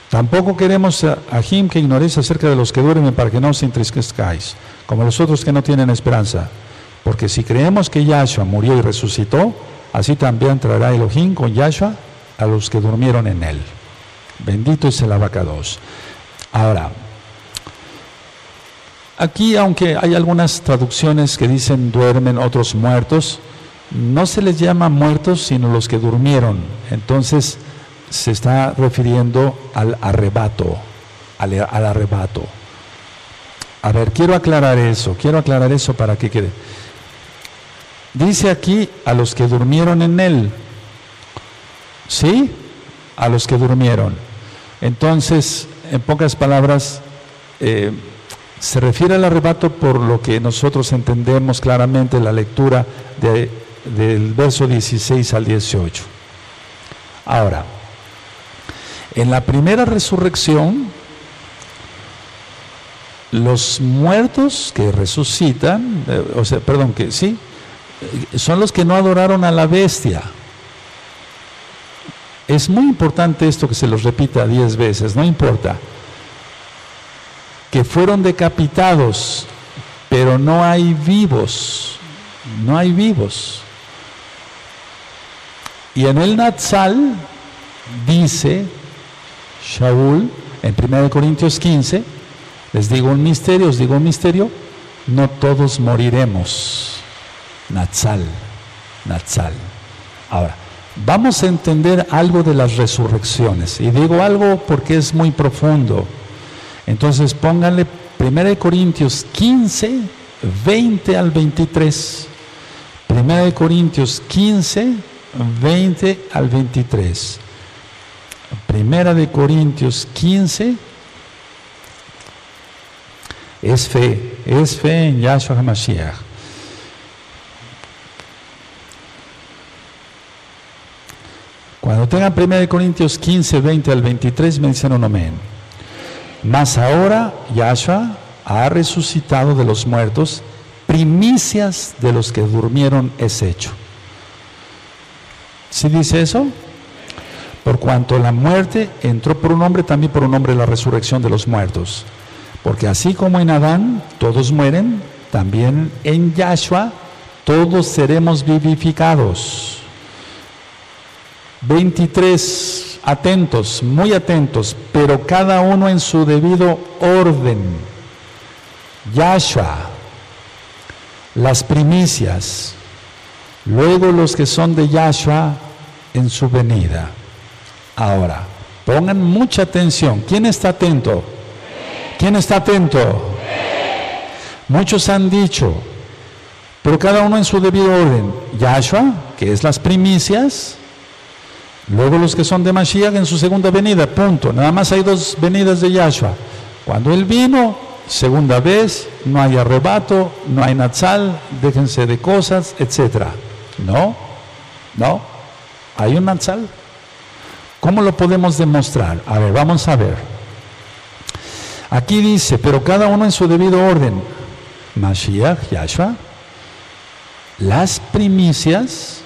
Tampoco queremos a, Jim que ignoréis acerca de los que duermen para que no os entristezcáis, como los otros que no tienen esperanza. Porque si creemos que Yahshua murió y resucitó, así también traerá Elohim con Yahshua a los que durmieron en él. Bendito es el abacados. Ahora, aquí aunque hay algunas traducciones que dicen duermen otros muertos, no se les llama muertos sino los que durmieron. Entonces, se está refiriendo al arrebato, al, arrebato. A ver, quiero aclarar eso, quiero aclarar eso para que quede. Dice aquí a los que durmieron en él, ¿sí? A los que durmieron. Entonces, en pocas palabras, eh, se refiere al arrebato por lo que nosotros entendemos claramente la lectura del verso 16 al 18. Ahora, en la primera resurrección, los muertos que resucitan, eh, o sea, perdón, que sí, son los que no adoraron a la bestia. Es muy importante esto que se los repita diez veces, no importa. Que fueron decapitados, pero no hay vivos, no hay vivos. Y en el Natsal dice Shaul, en 1 Corintios 15, les digo un misterio, os digo un misterio, no todos moriremos. Natsal, Natsal. Ahora, vamos a entender algo de las resurrecciones. Y digo algo porque es muy profundo. Entonces pónganle 1 Corintios 15, 20 al 23. 1 Corintios 15, 20 al 23. Primera de Corintios 15 es fe, es fe en Yahshua HaMashiach. Cuando tengan 1 Corintios 15, 20 al 23 me dicen un amén. Mas ahora Yahshua ha resucitado de los muertos, primicias de los que durmieron es hecho. ¿Sí dice eso? Por cuanto la muerte entró por un hombre, también por un hombre la resurrección de los muertos. Porque así como en Adán todos mueren, también en Yahshua todos seremos vivificados. 23, atentos, muy atentos, pero cada uno en su debido orden. Yahshua, las primicias, luego los que son de Yahshua en su venida. Ahora, pongan mucha atención. ¿Quién está atento? ¿Quién está atento? Muchos han dicho, pero cada uno en su debido orden. Yahshua, que es las primicias, luego los que son de Mashiach en su segunda venida, punto. Nada más hay dos venidas de Yahshua. Cuando Él vino, segunda vez, no hay arrebato, no hay natsal, déjense de cosas, etc. No, no, hay un natsal. ¿Cómo lo podemos demostrar? A ver, vamos a ver. Aquí dice, pero cada uno en su debido orden. Mashiach, Yahshua, las primicias,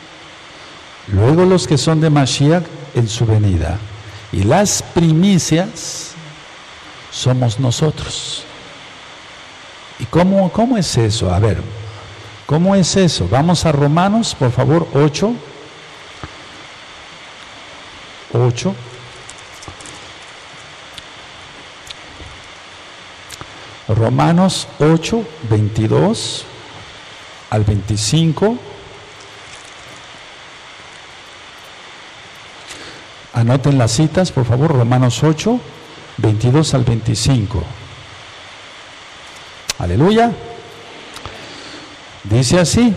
luego los que son de Mashiach en su venida. Y las primicias somos nosotros. ¿Y cómo, cómo es eso? A ver, ¿cómo es eso? Vamos a Romanos, por favor, 8. 8. Romanos 8, 22 al 25. Anoten las citas, por favor, Romanos 8, 22 al 25. Aleluya. Dice así,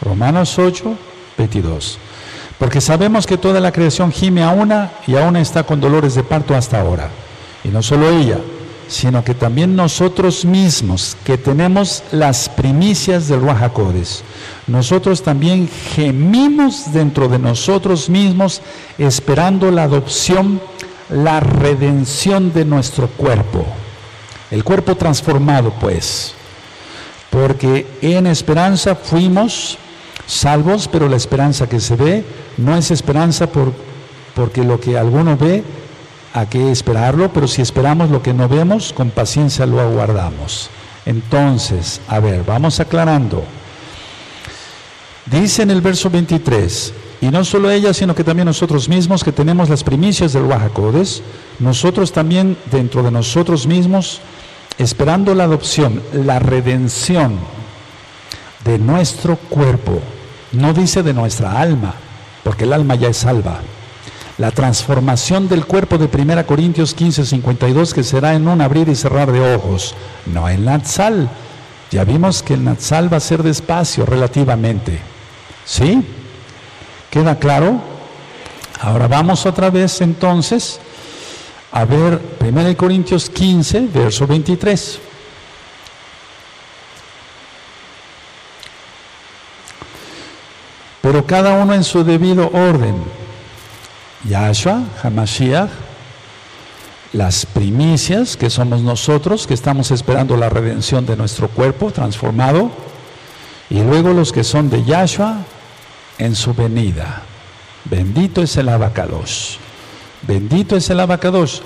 Romanos 8, 22. Porque sabemos que toda la creación gime a una y a una está con dolores de parto hasta ahora. Y no solo ella, sino que también nosotros mismos, que tenemos las primicias del Ruajacodes, nosotros también gemimos dentro de nosotros mismos esperando la adopción, la redención de nuestro cuerpo. El cuerpo transformado, pues, porque en esperanza fuimos salvos, pero la esperanza que se ve no es esperanza por, porque lo que alguno ve a qué esperarlo, pero si esperamos lo que no vemos, con paciencia lo aguardamos. Entonces, a ver, vamos aclarando. Dice en el verso 23, y no solo ella, sino que también nosotros mismos que tenemos las primicias del Wahakodes, nosotros también dentro de nosotros mismos, esperando la adopción, la redención de nuestro cuerpo, no dice de nuestra alma, porque el alma ya es salva la transformación del cuerpo de 1 Corintios 15, 52, que será en un abrir y cerrar de ojos, no en Natsal. Ya vimos que el Natsal va a ser despacio relativamente. ¿Sí? ¿Queda claro? Ahora vamos otra vez entonces a ver 1 Corintios 15, verso 23. Pero cada uno en su debido orden. Yahshua, Hamashiach, las primicias que somos nosotros, que estamos esperando la redención de nuestro cuerpo transformado, y luego los que son de Yahshua en su venida. Bendito es el abacados. Bendito es el abacados.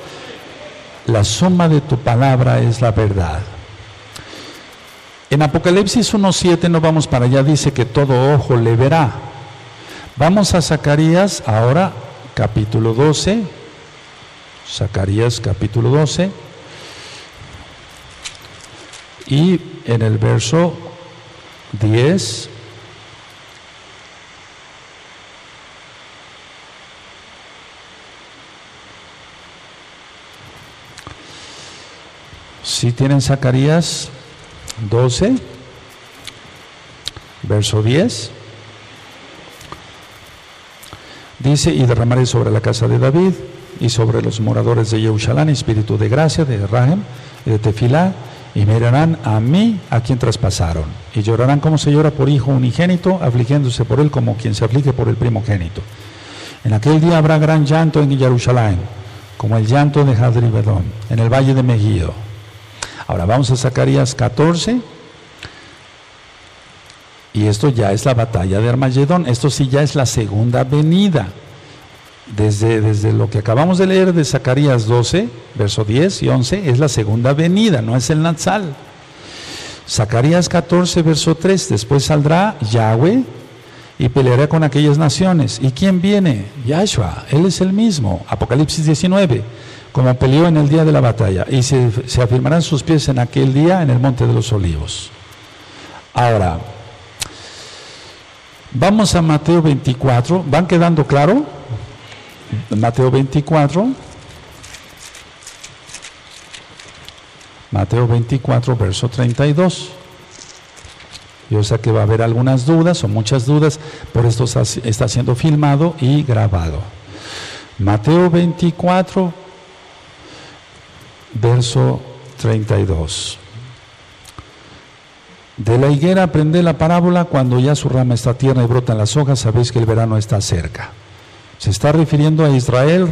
La suma de tu palabra es la verdad. En Apocalipsis 1.7 no vamos para allá, dice que todo ojo le verá. Vamos a Zacarías ahora capítulo 12, Zacarías capítulo 12, y en el verso 10, si tienen Zacarías 12, verso 10. Dice, y derramaré sobre la casa de David y sobre los moradores de Jerusalén espíritu de gracia, de Rahem y de Tefilá, y mirarán a mí a quien traspasaron, y llorarán como se llora por hijo unigénito, afligiéndose por él como quien se aflige por el primogénito. En aquel día habrá gran llanto en Jerusalén, como el llanto de Hadribedón, en el valle de Megiddo. Ahora vamos a Zacarías 14, y esto ya es la batalla de Armagedón, esto sí ya es la segunda venida. Desde, desde lo que acabamos de leer de Zacarías 12, verso 10 y 11, es la segunda venida, no es el Natsal. Zacarías 14, verso 3, después saldrá Yahweh y peleará con aquellas naciones. ¿Y quién viene? Yahshua, Él es el mismo. Apocalipsis 19, como peleó en el día de la batalla. Y se, se afirmarán sus pies en aquel día en el monte de los olivos. Ahora, Vamos a Mateo 24. ¿Van quedando claro? Mateo 24. Mateo 24, verso 32. Yo sé que va a haber algunas dudas o muchas dudas, por esto está siendo filmado y grabado. Mateo 24, verso 32. De la higuera aprende la parábola, cuando ya su rama está tierna y brotan las hojas, sabéis que el verano está cerca. Se está refiriendo a Israel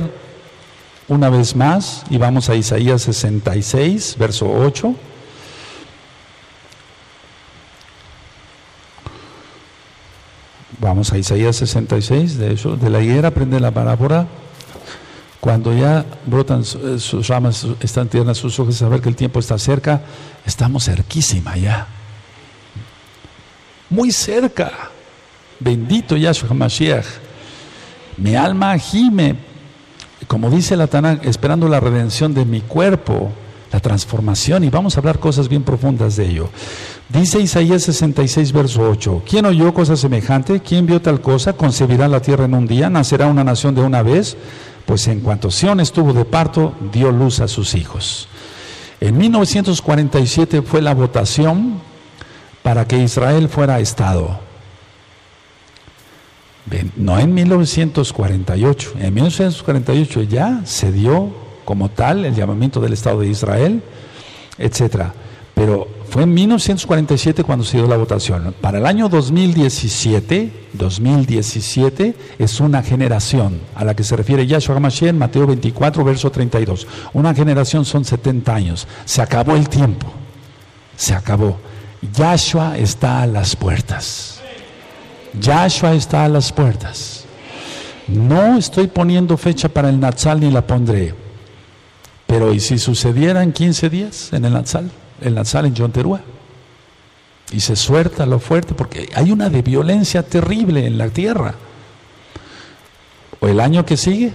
una vez más, y vamos a Isaías 66, verso 8. Vamos a Isaías 66, de eso, de la higuera aprende la parábola, cuando ya brotan eh, sus ramas, están tiernas sus hojas, saber que el tiempo está cerca, estamos cerquísima ya muy cerca. Bendito Yahshua Mashiach. Mi alma gime, como dice la Tanakh, esperando la redención de mi cuerpo, la transformación, y vamos a hablar cosas bien profundas de ello. Dice Isaías 66, verso 8, ¿quién oyó cosa semejante? ¿Quién vio tal cosa? ¿Concebirá la tierra en un día? ¿Nacerá una nación de una vez? Pues en cuanto Sión estuvo de parto, dio luz a sus hijos. En 1947 fue la votación para que Israel fuera Estado. No en 1948, en 1948 ya se dio como tal, el llamamiento del Estado de Israel, etcétera. Pero fue en 1947 cuando se dio la votación. Para el año 2017, 2017 es una generación a la que se refiere Yahshua HaMashiach en Mateo 24, verso 32. Una generación son 70 años. Se acabó el tiempo. Se acabó. Yahshua está a las puertas. Yahshua está a las puertas. No estoy poniendo fecha para el Natsal ni la pondré. Pero ¿y si sucediera en 15 días en el Natsal? El Natsal en Yonterúa. Y se suelta lo fuerte porque hay una de violencia terrible en la tierra. O el año que sigue,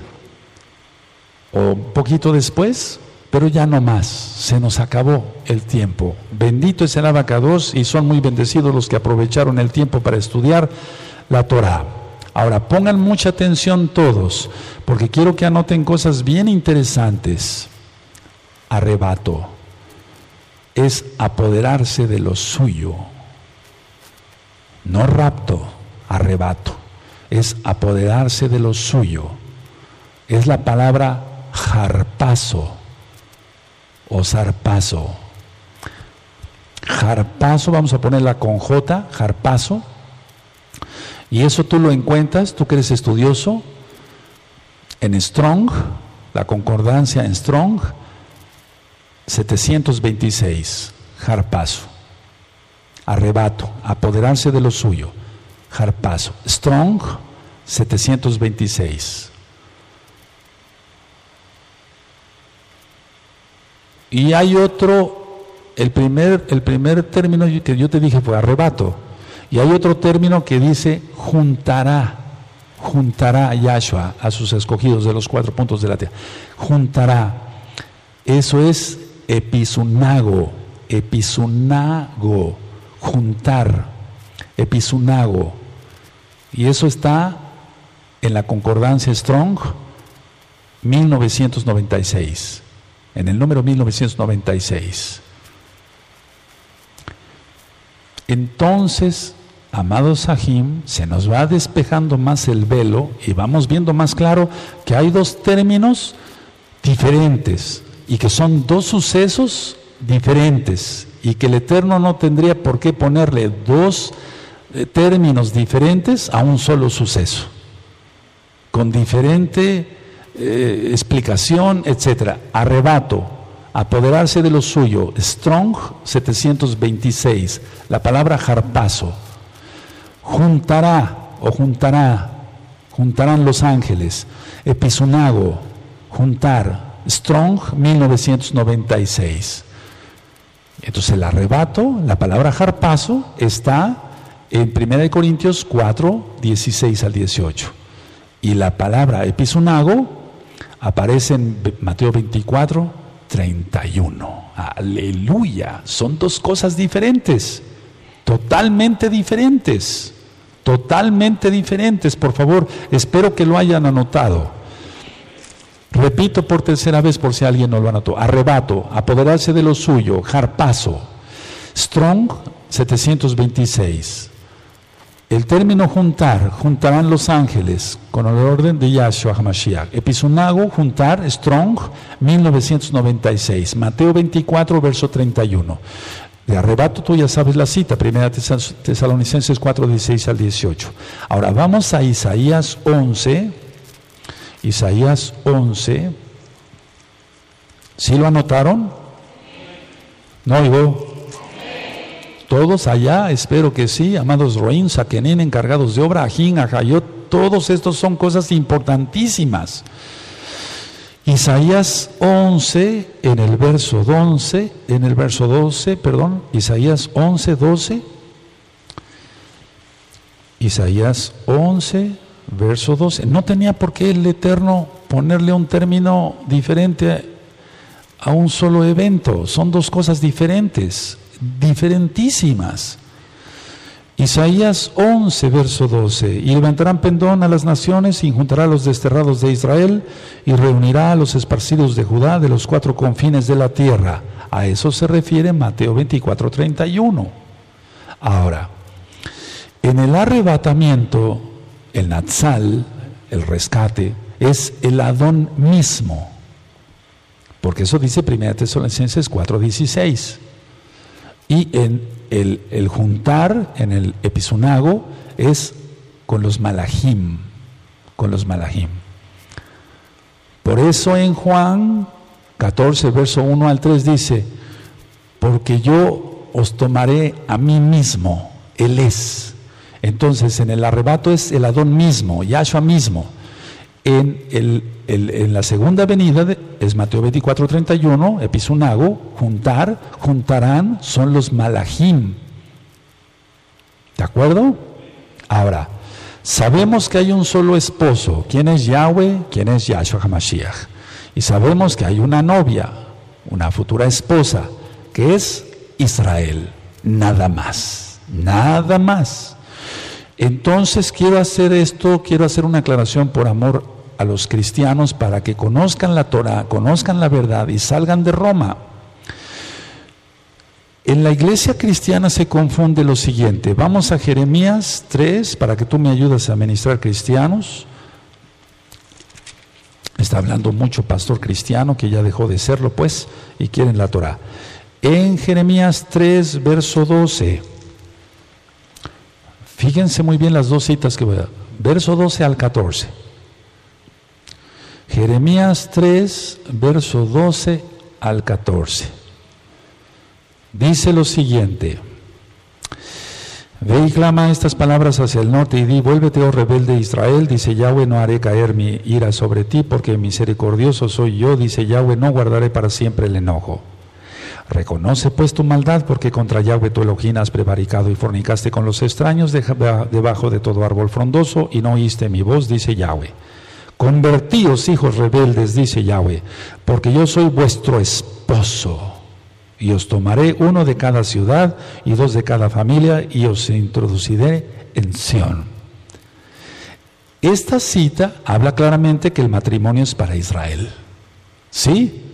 o un poquito después, pero ya no más, se nos acabó el tiempo. Bendito es el abacados y son muy bendecidos los que aprovecharon el tiempo para estudiar la Torah. Ahora pongan mucha atención todos, porque quiero que anoten cosas bien interesantes. Arrebato es apoderarse de lo suyo, no rapto, arrebato, es apoderarse de lo suyo. Es la palabra jarpazo o zarpazo. Jarpazo, vamos a ponerla con J, jarpazo. Y eso tú lo encuentras, tú que eres estudioso, en Strong, la concordancia en Strong, 726, jarpazo. Arrebato, apoderarse de lo suyo. Jarpazo. Strong, 726. Y hay otro, el primer, el primer término que yo te dije fue arrebato. Y hay otro término que dice juntará, juntará a Yahshua a sus escogidos de los cuatro puntos de la tierra. Juntará. Eso es episunago, episunago, juntar, episunago. Y eso está en la concordancia Strong 1996 en el número 1996. Entonces, amados Sahim, se nos va despejando más el velo y vamos viendo más claro que hay dos términos diferentes y que son dos sucesos diferentes y que el Eterno no tendría por qué ponerle dos eh, términos diferentes a un solo suceso, con diferente eh, explicación, etcétera. Arrebato, apoderarse de lo suyo. Strong 726, la palabra jarpazo. Juntará o juntará, juntarán los ángeles. Episonago, juntar. Strong 1996. Entonces el arrebato, la palabra jarpazo, está en 1 Corintios 4, 16 al 18. Y la palabra episonago aparece en Mateo 24, 31. Aleluya. Son dos cosas diferentes, totalmente diferentes, totalmente diferentes. Por favor, espero que lo hayan anotado. Repito por tercera vez por si alguien no lo anotó. Arrebato, apoderarse de lo suyo, jarpazo. Strong 726. El término juntar, juntarán los ángeles con el orden de Yahshua HaMashiach. Episonago, juntar, Strong, 1996. Mateo 24, verso 31. De arrebato tú ya sabes la cita, primera Tesalonicenses 4, 16 al 18. Ahora vamos a Isaías 11. Isaías 11. ¿Sí lo anotaron? No oigo. Todos allá, espero que sí, amados Roín, Saquenín, encargados de obra, Ajín, Ajayot, todos estos son cosas importantísimas. Isaías 11, en el verso 11, en el verso 12, perdón, Isaías 11, 12. Isaías 11, verso 12. No tenía por qué el Eterno ponerle un término diferente a un solo evento, son dos cosas diferentes diferentísimas. Isaías 11, verso 12, y levantarán pendón a las naciones y juntará a los desterrados de Israel y reunirá a los esparcidos de Judá de los cuatro confines de la tierra. A eso se refiere Mateo 24, 31. Ahora, en el arrebatamiento, el Natsal, el rescate, es el Adón mismo. porque eso dice 1 Tesalonicenses 4:16. Y en el, juntar, en el episonago, es con los malajim, con los malajim. Por eso en Juan 14, verso 1 al 3 dice, porque yo os tomaré a mí mismo, Él es. Entonces en el arrebato es el Adón mismo, Yahshua mismo. En, la segunda venida es Mateo 24, 31, episonago, juntar, juntarán, son los malajim. ¿De acuerdo? Ahora, sabemos que hay un solo esposo. ¿Quién es Yahweh? ¿Quién es Yahshua HaMashiach? Y sabemos que hay una novia, una futura esposa, que es Israel. Nada más. Nada más. Entonces quiero hacer esto, quiero hacer una aclaración por amor a los cristianos para que conozcan la Torah, conozcan la verdad y salgan de Roma. En la iglesia cristiana se confunde lo siguiente. Vamos a Jeremías 3 para que tú me ayudes a ministrar cristianos. Está hablando mucho pastor cristiano que ya dejó de serlo, pues, y quieren la Torah. En Jeremías 3, verso 12. Fíjense muy bien las dos citas que voy a dar. Verso 12 al 14. Jeremías 3, verso 12 al 14. Dice lo siguiente. Ve y clama estas palabras hacia el norte y di, vuélvete, oh rebelde Israel, dice Yahweh, no haré caer mi ira sobre ti, porque misericordioso soy yo, dice Yahweh, no guardaré para siempre el enojo. Reconoce pues tu maldad, porque contra Yahweh tu Elohim has prevaricado y fornicaste con los extraños debajo de todo árbol frondoso y no oíste mi voz, dice Yahweh. Convertíos, hijos rebeldes, dice Yahweh, porque yo soy vuestro esposo y os tomaré uno de cada ciudad y dos de cada familia y os introduciré en Sión. Esta cita habla claramente que el matrimonio es para Israel. ¿Sí?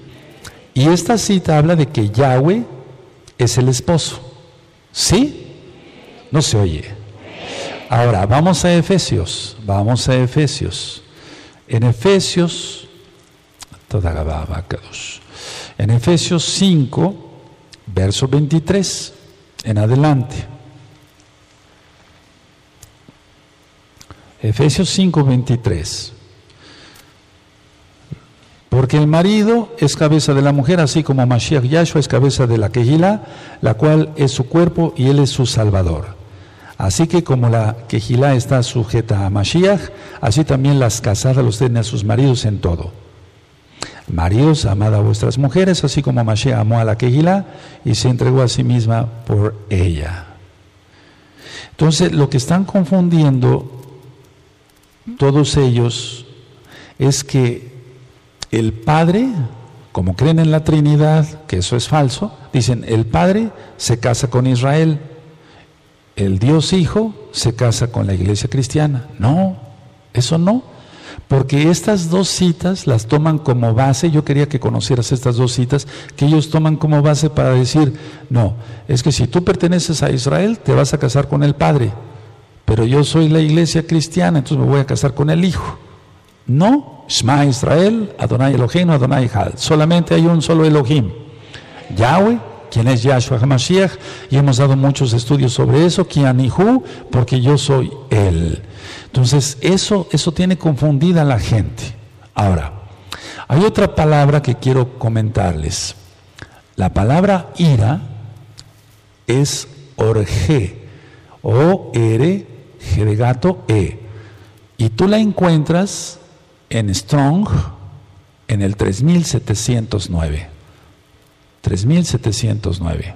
Y esta cita habla de que Yahweh es el esposo. ¿Sí? No se oye. Ahora, vamos a Efesios. Vamos a Efesios. En Efesios, en Efesios 5, verso 23 en adelante. Efesios 5, 23. Porque el marido es cabeza de la mujer, así como Mashiach Yahshua es cabeza de la Kehilá, la cual es su cuerpo y él es su salvador. Así que como la Kehilá está sujeta a Mashiach, así también las casadas los tienen a sus maridos en todo. Maridos, amad a vuestras mujeres, así como Mashiach amó a la Kehilá y se entregó a sí misma por ella. Entonces, lo que están confundiendo todos ellos es que el Padre, como creen en la Trinidad, que eso es falso, dicen, el Padre se casa con Israel, el Dios Hijo se casa con la iglesia cristiana. No, eso no. Porque estas dos citas las toman como base, yo quería que conocieras estas dos citas, que ellos toman como base para decir, no, es que si tú perteneces a Israel, te vas a casar con el Padre, pero yo soy la iglesia cristiana, entonces me voy a casar con el Hijo. No, Shema Israel, Adonai Elohim, Adonai Had. Solamente hay un solo Elohim, Yahweh, quien es Yahshua HaMashiach, y hemos dado muchos estudios sobre eso, Kianihu, porque yo soy Él. Entonces, eso, eso tiene confundida a la gente. Ahora, hay otra palabra que quiero comentarles. La palabra ira es orge, O-R, G de gato, E. Y tú la encuentras en Strong en el 3709. 3709.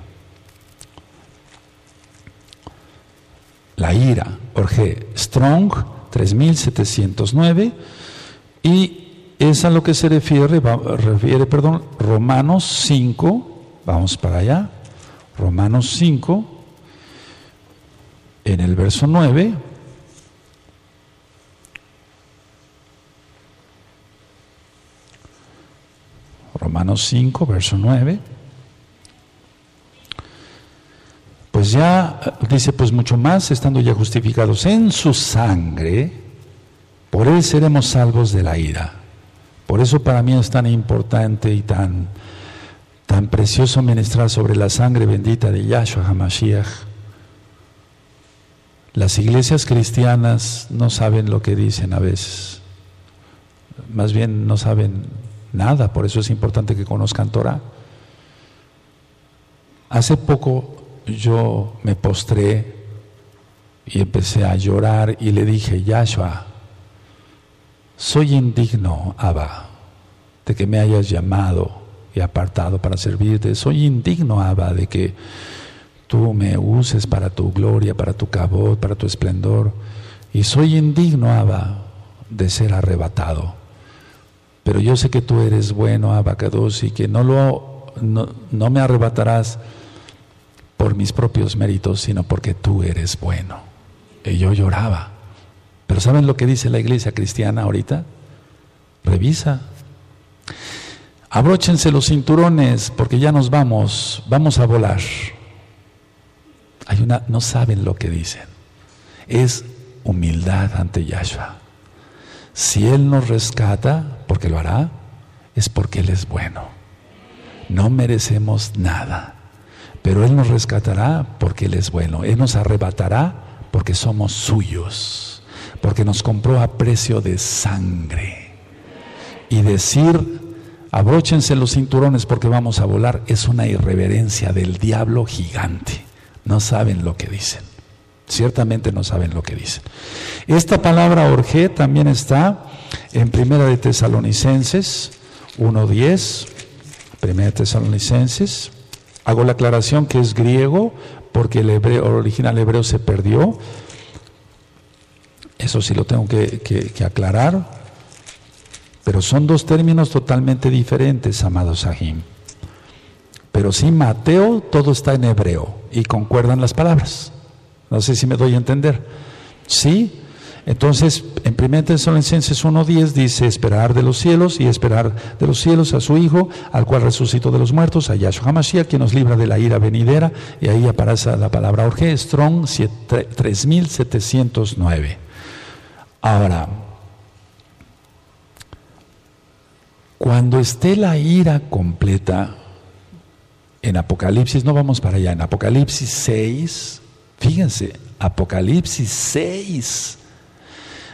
La ira, Orge Strong, 3709, y es a lo que se refiere, refiere perdón, Romanos 5, vamos para allá, Romanos 5, en el verso 9, Romanos 5, verso 9. Pues ya dice, pues mucho más, estando ya justificados en su sangre, por él seremos salvos de la ira. Por eso para mí es tan importante y tan, tan precioso ministrar sobre la sangre bendita de Yahshua HaMashiach. Las iglesias cristianas no saben lo que dicen a veces. Más bien no saben nada, por eso es importante que conozcan Torah. Hace poco yo me postré y empecé a llorar y le dije, Yahshua, soy indigno, Abba, de que me hayas llamado y apartado para servirte. Soy indigno, Abba, de que tú me uses para tu gloria, para tu cabot, para tu esplendor. Y soy indigno, Abba, de ser arrebatado. Pero yo sé que tú eres bueno, Abacados, y que no, lo, no, no me arrebatarás por mis propios méritos, sino porque tú eres bueno. Y yo lloraba. Pero ¿saben lo que dice la iglesia cristiana ahorita? Revisa. Abróchense los cinturones porque ya nos vamos, vamos a volar. Hay una, no saben lo que dicen. Es humildad ante Yahshua. Si Él nos rescata, porque lo hará, es porque Él es bueno. No merecemos nada, pero Él nos rescatará porque Él es bueno. Él nos arrebatará porque somos suyos, porque nos compró a precio de sangre. Y decir, abróchense los cinturones porque vamos a volar, es una irreverencia del diablo gigante. No saben lo que dicen. Ciertamente no saben lo que dicen. Esta palabra orge también está en Primera de Tesalonicenses 1.10. Primera de Tesalonicenses. Hago la aclaración que es griego porque el, original hebreo se perdió. Eso sí lo tengo que, aclarar. Pero son dos términos totalmente diferentes, amados Sahim. Pero sí, Mateo, todo está en hebreo y concuerdan las palabras. No sé si me doy a entender. Sí, entonces en 1 Tesalonicenses 1.10 dice esperar de los cielos y esperar de los cielos a su Hijo, al cual resucitó de los muertos, a Yahshua HaMashiach, quien nos libra de la ira venidera. Y ahí aparece la palabra Orge, Strong 3709. Ahora, cuando esté la ira completa, en Apocalipsis, no vamos para allá, en Apocalipsis 6, Fíjense, Apocalipsis 6,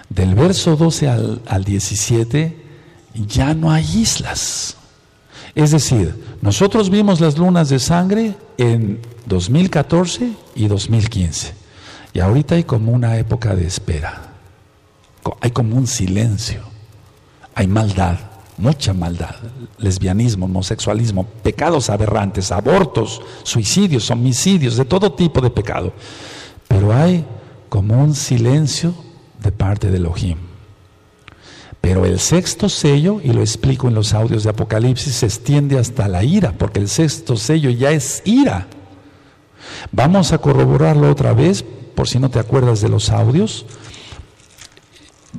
del verso 12 al, al 17, ya no hay islas. Es decir, nosotros vimos las lunas de sangre en 2014 y 2015. Y ahorita hay como una época de espera. Hay como un silencio. Hay maldad mucha maldad, lesbianismo, homosexualismo, pecados aberrantes, abortos, suicidios, homicidios, de todo tipo de pecado. Pero hay como un silencio de parte de Elohim. Pero el sexto sello, y lo explico en los audios de Apocalipsis, se extiende hasta la ira, porque el sexto sello ya es ira. Vamos a corroborarlo otra vez, por si no te acuerdas de los audios.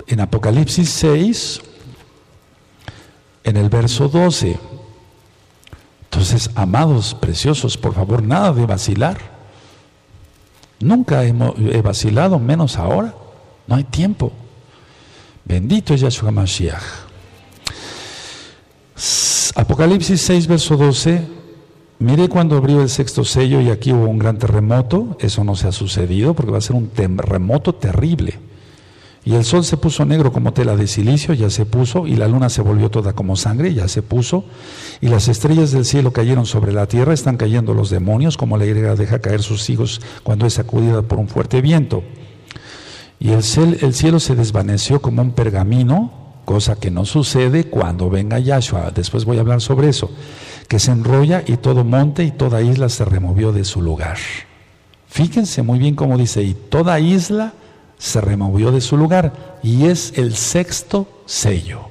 En Apocalipsis 6, en el verso 12. Entonces, amados, preciosos, por favor, nada de vacilar. Nunca he vacilado, menos ahora. No hay tiempo. Bendito es Yahshua Mashiach. Apocalipsis 6, verso 12. Mire cuando abrió el sexto sello y aquí hubo un gran terremoto. Eso no se ha sucedido porque va a ser un terremoto terrible. Y el sol se puso negro como tela de silicio, ya se puso, y la luna se volvió toda como sangre, ya se puso, y las estrellas del cielo cayeron sobre la tierra, están cayendo los demonios, como la higuera deja caer sus hijos cuando es sacudida por un fuerte viento. Y el, el cielo se desvaneció como un pergamino, cosa que no sucede cuando venga Yahshua, después voy a hablar sobre eso, que se enrolla y todo monte y toda isla se removió de su lugar. Fíjense muy bien cómo dice, y toda isla se removió de su lugar y es el sexto sello.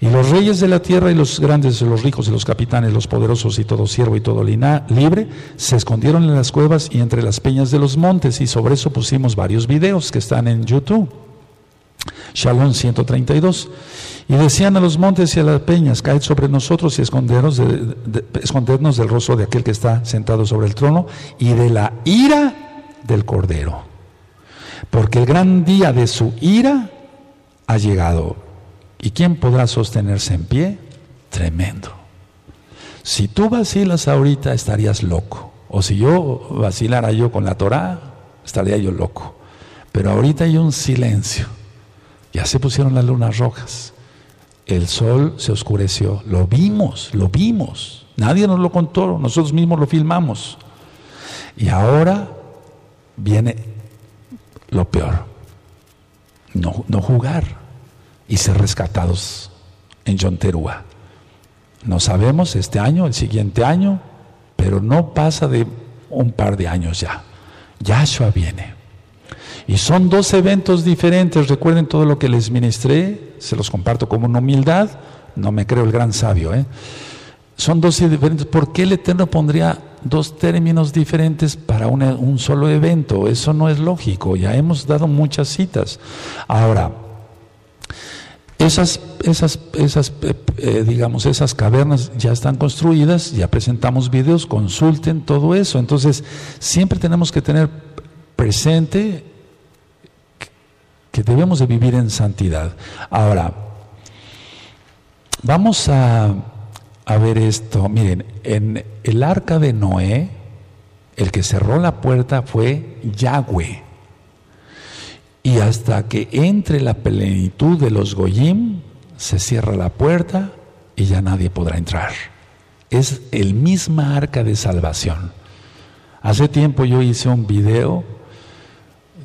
Y los reyes de la tierra y los grandes, los ricos y los capitanes, los poderosos y todo siervo y todo libre, se escondieron en las cuevas y entre las peñas de los montes y sobre eso pusimos varios videos que están en YouTube. Shalom 132. Y decían a los montes y a las peñas, caed sobre nosotros y escondernos, escondernos del rostro de aquel que está sentado sobre el trono y de la ira del Cordero porque el gran día de su ira ha llegado ¿Y quién podrá sostenerse en pie? Tremendo. Si tú vacilas ahorita estarías loco. O si yo vacilara yo con la Torah, estaría yo loco. Pero ahorita hay un silencio. Ya se pusieron las lunas rojas. El sol se oscureció. Lo vimos, lo vimos. Nadie nos lo contó, nosotros mismos lo filmamos. Y ahora viene lo peor. No, no jugar y ser rescatados en Yonterúa. No sabemos este año, el siguiente año, pero no pasa de un par de años ya. Yahshua viene. Y son dos eventos diferentes. Recuerden todo lo que les ministré, se los comparto como una humildad. No me creo el gran sabio. ¿eh? Son dos diferentes. ¿Por qué el Eterno pondría dos términos diferentes para un solo evento? Eso no es lógico. Ya hemos dado muchas citas. Ahora, esas, esas, esas eh, eh, digamos, esas cavernas ya están construidas, ya presentamos videos, consulten todo eso. Entonces, siempre tenemos que tener presente que debemos de vivir en santidad. Ahora, vamos a, a ver esto. Miren, en el arca de Noé, el que cerró la puerta fue Yahweh. Y hasta que entre la plenitud de los Goyim, se cierra la puerta y ya nadie podrá entrar. Es el misma arca de salvación. Hace tiempo yo hice un video,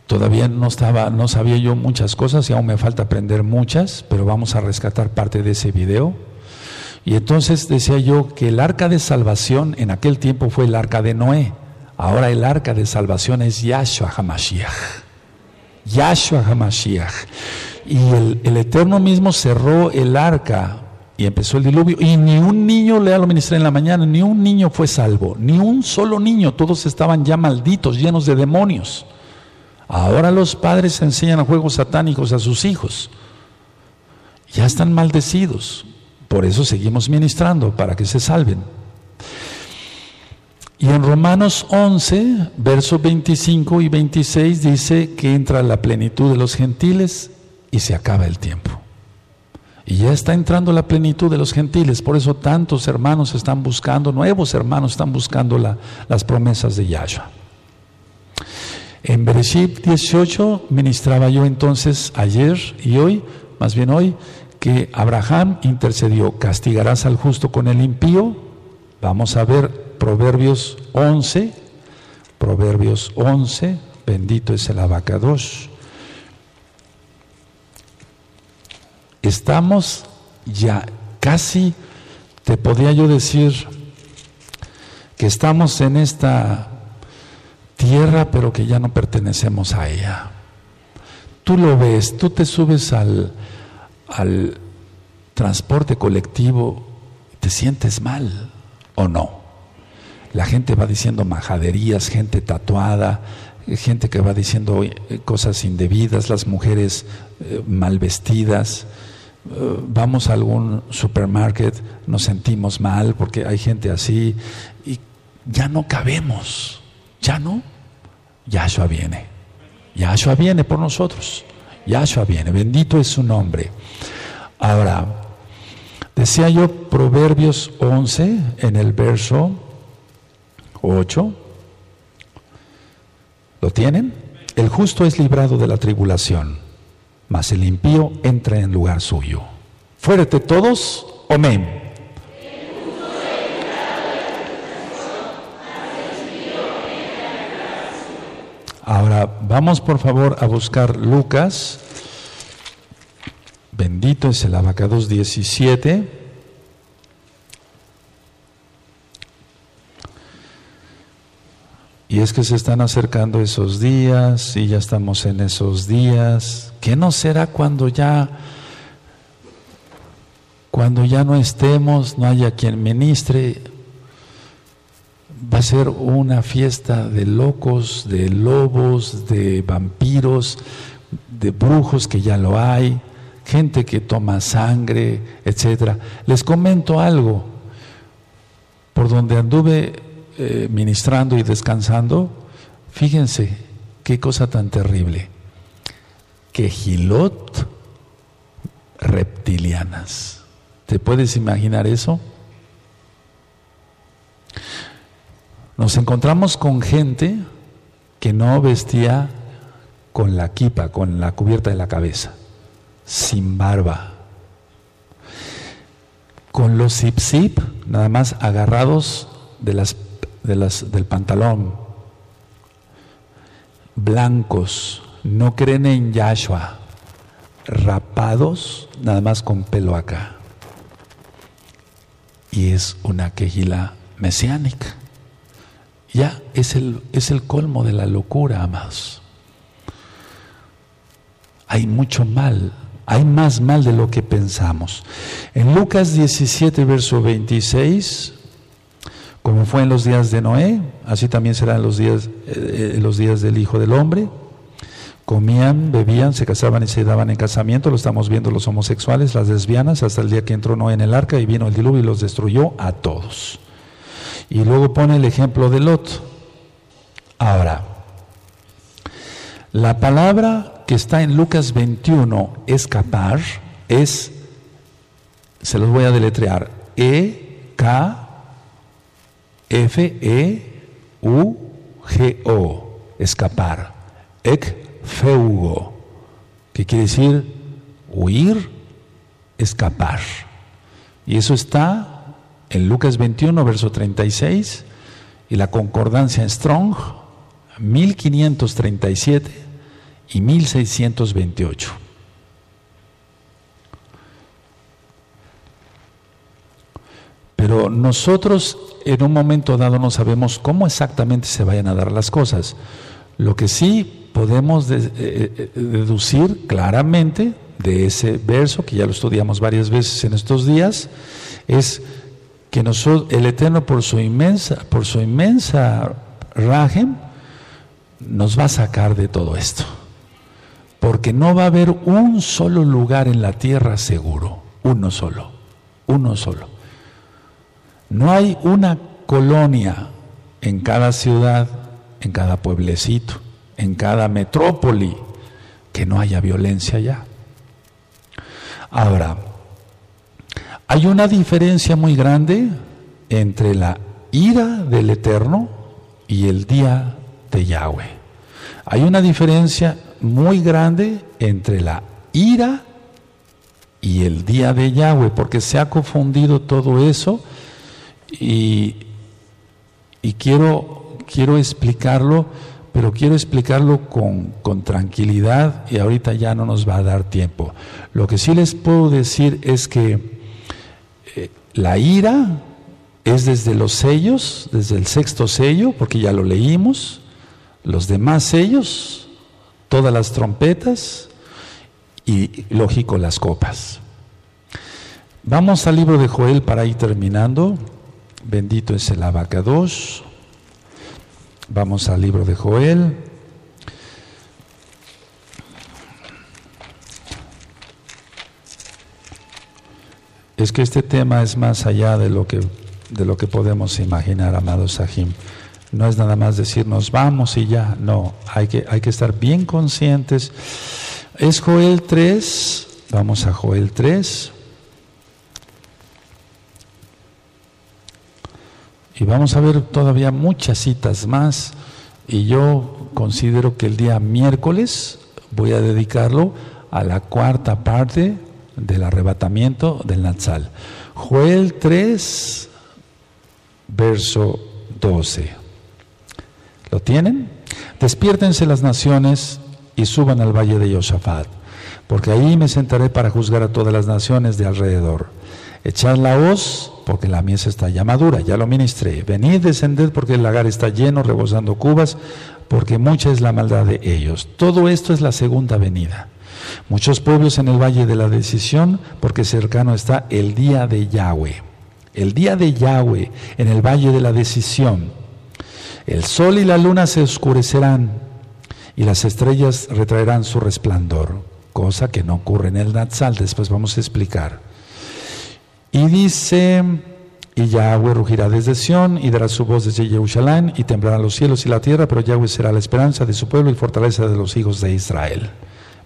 todavía no estaba, no sabía yo muchas cosas y aún me falta aprender muchas, pero vamos a rescatar parte de ese video. Y entonces decía yo que el arca de salvación en aquel tiempo fue el arca de Noé. Ahora el arca de salvación es Yahshua HaMashiach. Yahshua HaMashiach. Y el, Eterno mismo cerró el arca y empezó el diluvio. Y ni un niño, lea lo ministré en la mañana, ni un niño fue salvo. Ni un solo niño. Todos estaban ya malditos, llenos de demonios. Ahora los padres enseñan a juegos satánicos a sus hijos. Ya están maldecidos. Por eso seguimos ministrando, para que se salven. Y en Romanos 11, versos 25 y 26 dice que entra la plenitud de los gentiles y se acaba el tiempo. Y ya está entrando la plenitud de los gentiles, por eso tantos hermanos están buscando, nuevos hermanos están buscando las promesas de Yahshua. En Bereshit 18 ministraba yo entonces ayer y hoy, más bien hoy, que Abraham intercedió, castigarás al justo con el impío. Vamos a ver Proverbios 11, Proverbios 11, bendito es el abacados. Estamos ya casi, te podría yo decir, que estamos en esta tierra, pero que ya no pertenecemos a ella. Tú lo ves, tú te subes al, al transporte colectivo, te sientes mal o no. La gente va diciendo majaderías, gente tatuada, gente que va diciendo eh, cosas indebidas, las mujeres eh, mal vestidas. Eh, vamos a algún supermarket, nos sentimos mal porque hay gente así y ya no cabemos, ya no. Yahshua viene, Yahshua viene por nosotros, Yahshua viene, bendito es su nombre. Ahora, decía yo Proverbios 11 en el verso 8. ¿Lo tienen? El justo es librado de la tribulación, mas el impío entra en lugar suyo. Fuerte todos, amén. Ahora vamos por favor a buscar Lucas. Bendito es el abacados 17. Y es que se están acercando esos días y ya estamos en esos días. ¿Qué no será cuando ya cuando ya no estemos, no haya quien ministre? A ser una fiesta de locos, de lobos, de vampiros, de brujos que ya lo hay, gente que toma sangre, etcétera. Les comento algo. Por donde anduve eh, ministrando y descansando, fíjense qué cosa tan terrible. Que Gilot, reptilianas. ¿Te puedes imaginar eso? Nos encontramos con gente que no vestía con la kipa, con la cubierta de la cabeza, sin barba, con los zip zip nada más agarrados de las, del pantalón, blancos, no creen en Yahshua, rapados, nada más con pelo acá. Y es una quejila mesiánica. Ya es el, es el colmo de la locura, amados. Hay mucho mal, hay más mal de lo que pensamos. En Lucas 17, verso 26, como fue en los días de Noé, así también serán los días, eh, los días del Hijo del Hombre. Comían, bebían, se casaban y se daban en casamiento, lo estamos viendo los homosexuales, las lesbianas, hasta el día que entró Noé en el arca y vino el diluvio y los destruyó a todos. Y luego pone el ejemplo de Lot. Ahora, la palabra que está en Lucas 21, escapar, es, se los voy a deletrear, E, K, F, E, U, G, O, escapar. Ek, feugo, que quiere decir huir, escapar. Y eso está en Lucas 21, verso 36, y la concordancia en Strong, 1537 y 1628. Pero nosotros en un momento dado no sabemos cómo exactamente se vayan a dar las cosas. Lo que sí podemos eh, eh, deducir claramente de ese verso, que ya lo estudiamos varias veces en estos días, es que nosotros, el Eterno por su inmensa, por su inmensa rajem, nos va a sacar de todo esto. Porque no va a haber un solo lugar en la tierra seguro, uno solo, uno solo. No hay una colonia en cada ciudad, en cada pueblecito, en cada metrópoli, que no haya violencia ya. Ahora, hay una diferencia muy grande entre la ira del Eterno y el día de Yahweh. Hay una diferencia muy grande entre la ira y el día de Yahweh, porque se ha confundido todo eso y, quiero, quiero explicarlo, pero quiero explicarlo con, con tranquilidad y ahorita ya no nos va a dar tiempo. Lo que sí les puedo decir es que la ira es desde los sellos, desde el sexto sello, porque ya lo leímos, los demás sellos, todas las trompetas y, lógico, las copas. Vamos al libro de Joel para ir terminando. Bendito es el abacados. Vamos al libro de Joel. Es que este tema es más allá de lo que, de lo que podemos imaginar, amados Sahim. No es nada más decirnos vamos y ya, no, hay que, hay que estar bien conscientes. Es Joel 3, vamos a Joel 3. Y vamos a ver todavía muchas citas más. Y yo considero que el día miércoles voy a dedicarlo a la cuarta parte del arrebatamiento del Natsal. Joel 3, verso 12. ¿Lo tienen? Despiértense las naciones y suban al valle de Yosafat, porque ahí me sentaré para juzgar a todas las naciones de alrededor. Echad la hoz, porque la mies está ya madura, ya lo ministré. Venid, descended, porque el lagar está lleno, rebosando cubas, porque mucha es la maldad de ellos. Todo esto es la segunda venida. Muchos pueblos en el valle de la decisión, porque cercano está el día de Yahweh. El día de Yahweh en el valle de la decisión. El sol y la luna se oscurecerán y las estrellas retraerán su resplandor, cosa que no ocurre en el Natsal, después vamos a explicar. Y dice, y Yahweh rugirá desde Sión y dará su voz desde Jerusalén y temblarán los cielos y la tierra, pero Yahweh será la esperanza de su pueblo y fortaleza de los hijos de Israel.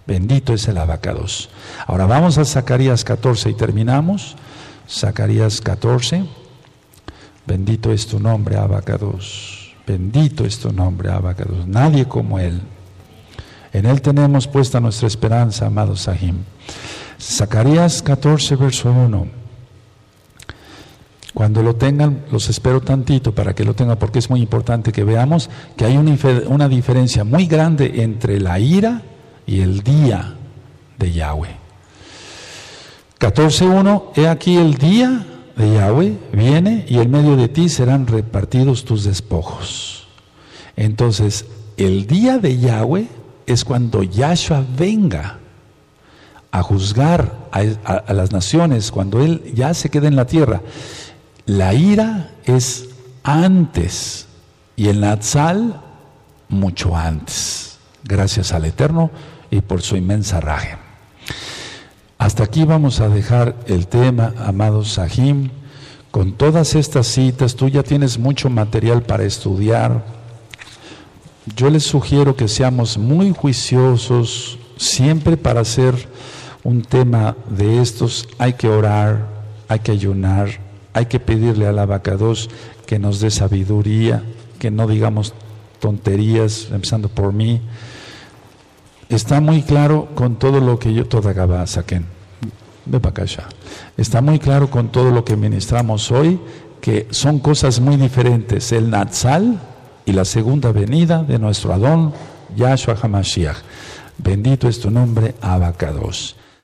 Bendito es el abacados. Ahora vamos a Zacarías 14 y terminamos. Zacarías 14. Bendito es tu nombre, abacados. Bendito es tu nombre, abacados. Nadie como Él. En Él tenemos puesta nuestra esperanza, amado Sahim. Zacarías 14, verso 1. Cuando lo tengan, los espero tantito para que lo tengan, porque es muy importante que veamos que hay una, una diferencia muy grande entre la ira y el día de Yahweh. 14.1, he aquí el día de Yahweh viene y en medio de ti serán repartidos tus despojos. Entonces, el día de Yahweh es cuando Yahshua venga a juzgar a, las naciones, cuando Él ya se quede en la tierra. La ira es antes y el Natsal mucho antes. Gracias al Eterno y por su inmensa raje. Hasta aquí vamos a dejar el tema, amados Sahim. Con todas estas citas, tú ya tienes mucho material para estudiar. Yo les sugiero que seamos muy juiciosos, siempre para hacer un tema de estos hay que orar, hay que ayunar, hay que pedirle al abacados que nos dé sabiduría, que no digamos tonterías, empezando por mí, está muy claro con todo lo que yo toda saquen. Para acá Está muy claro con todo lo que ministramos hoy que son cosas muy diferentes. El Natsal y la segunda venida de nuestro Adón, Yahshua HaMashiach. Bendito es tu nombre, Abacados.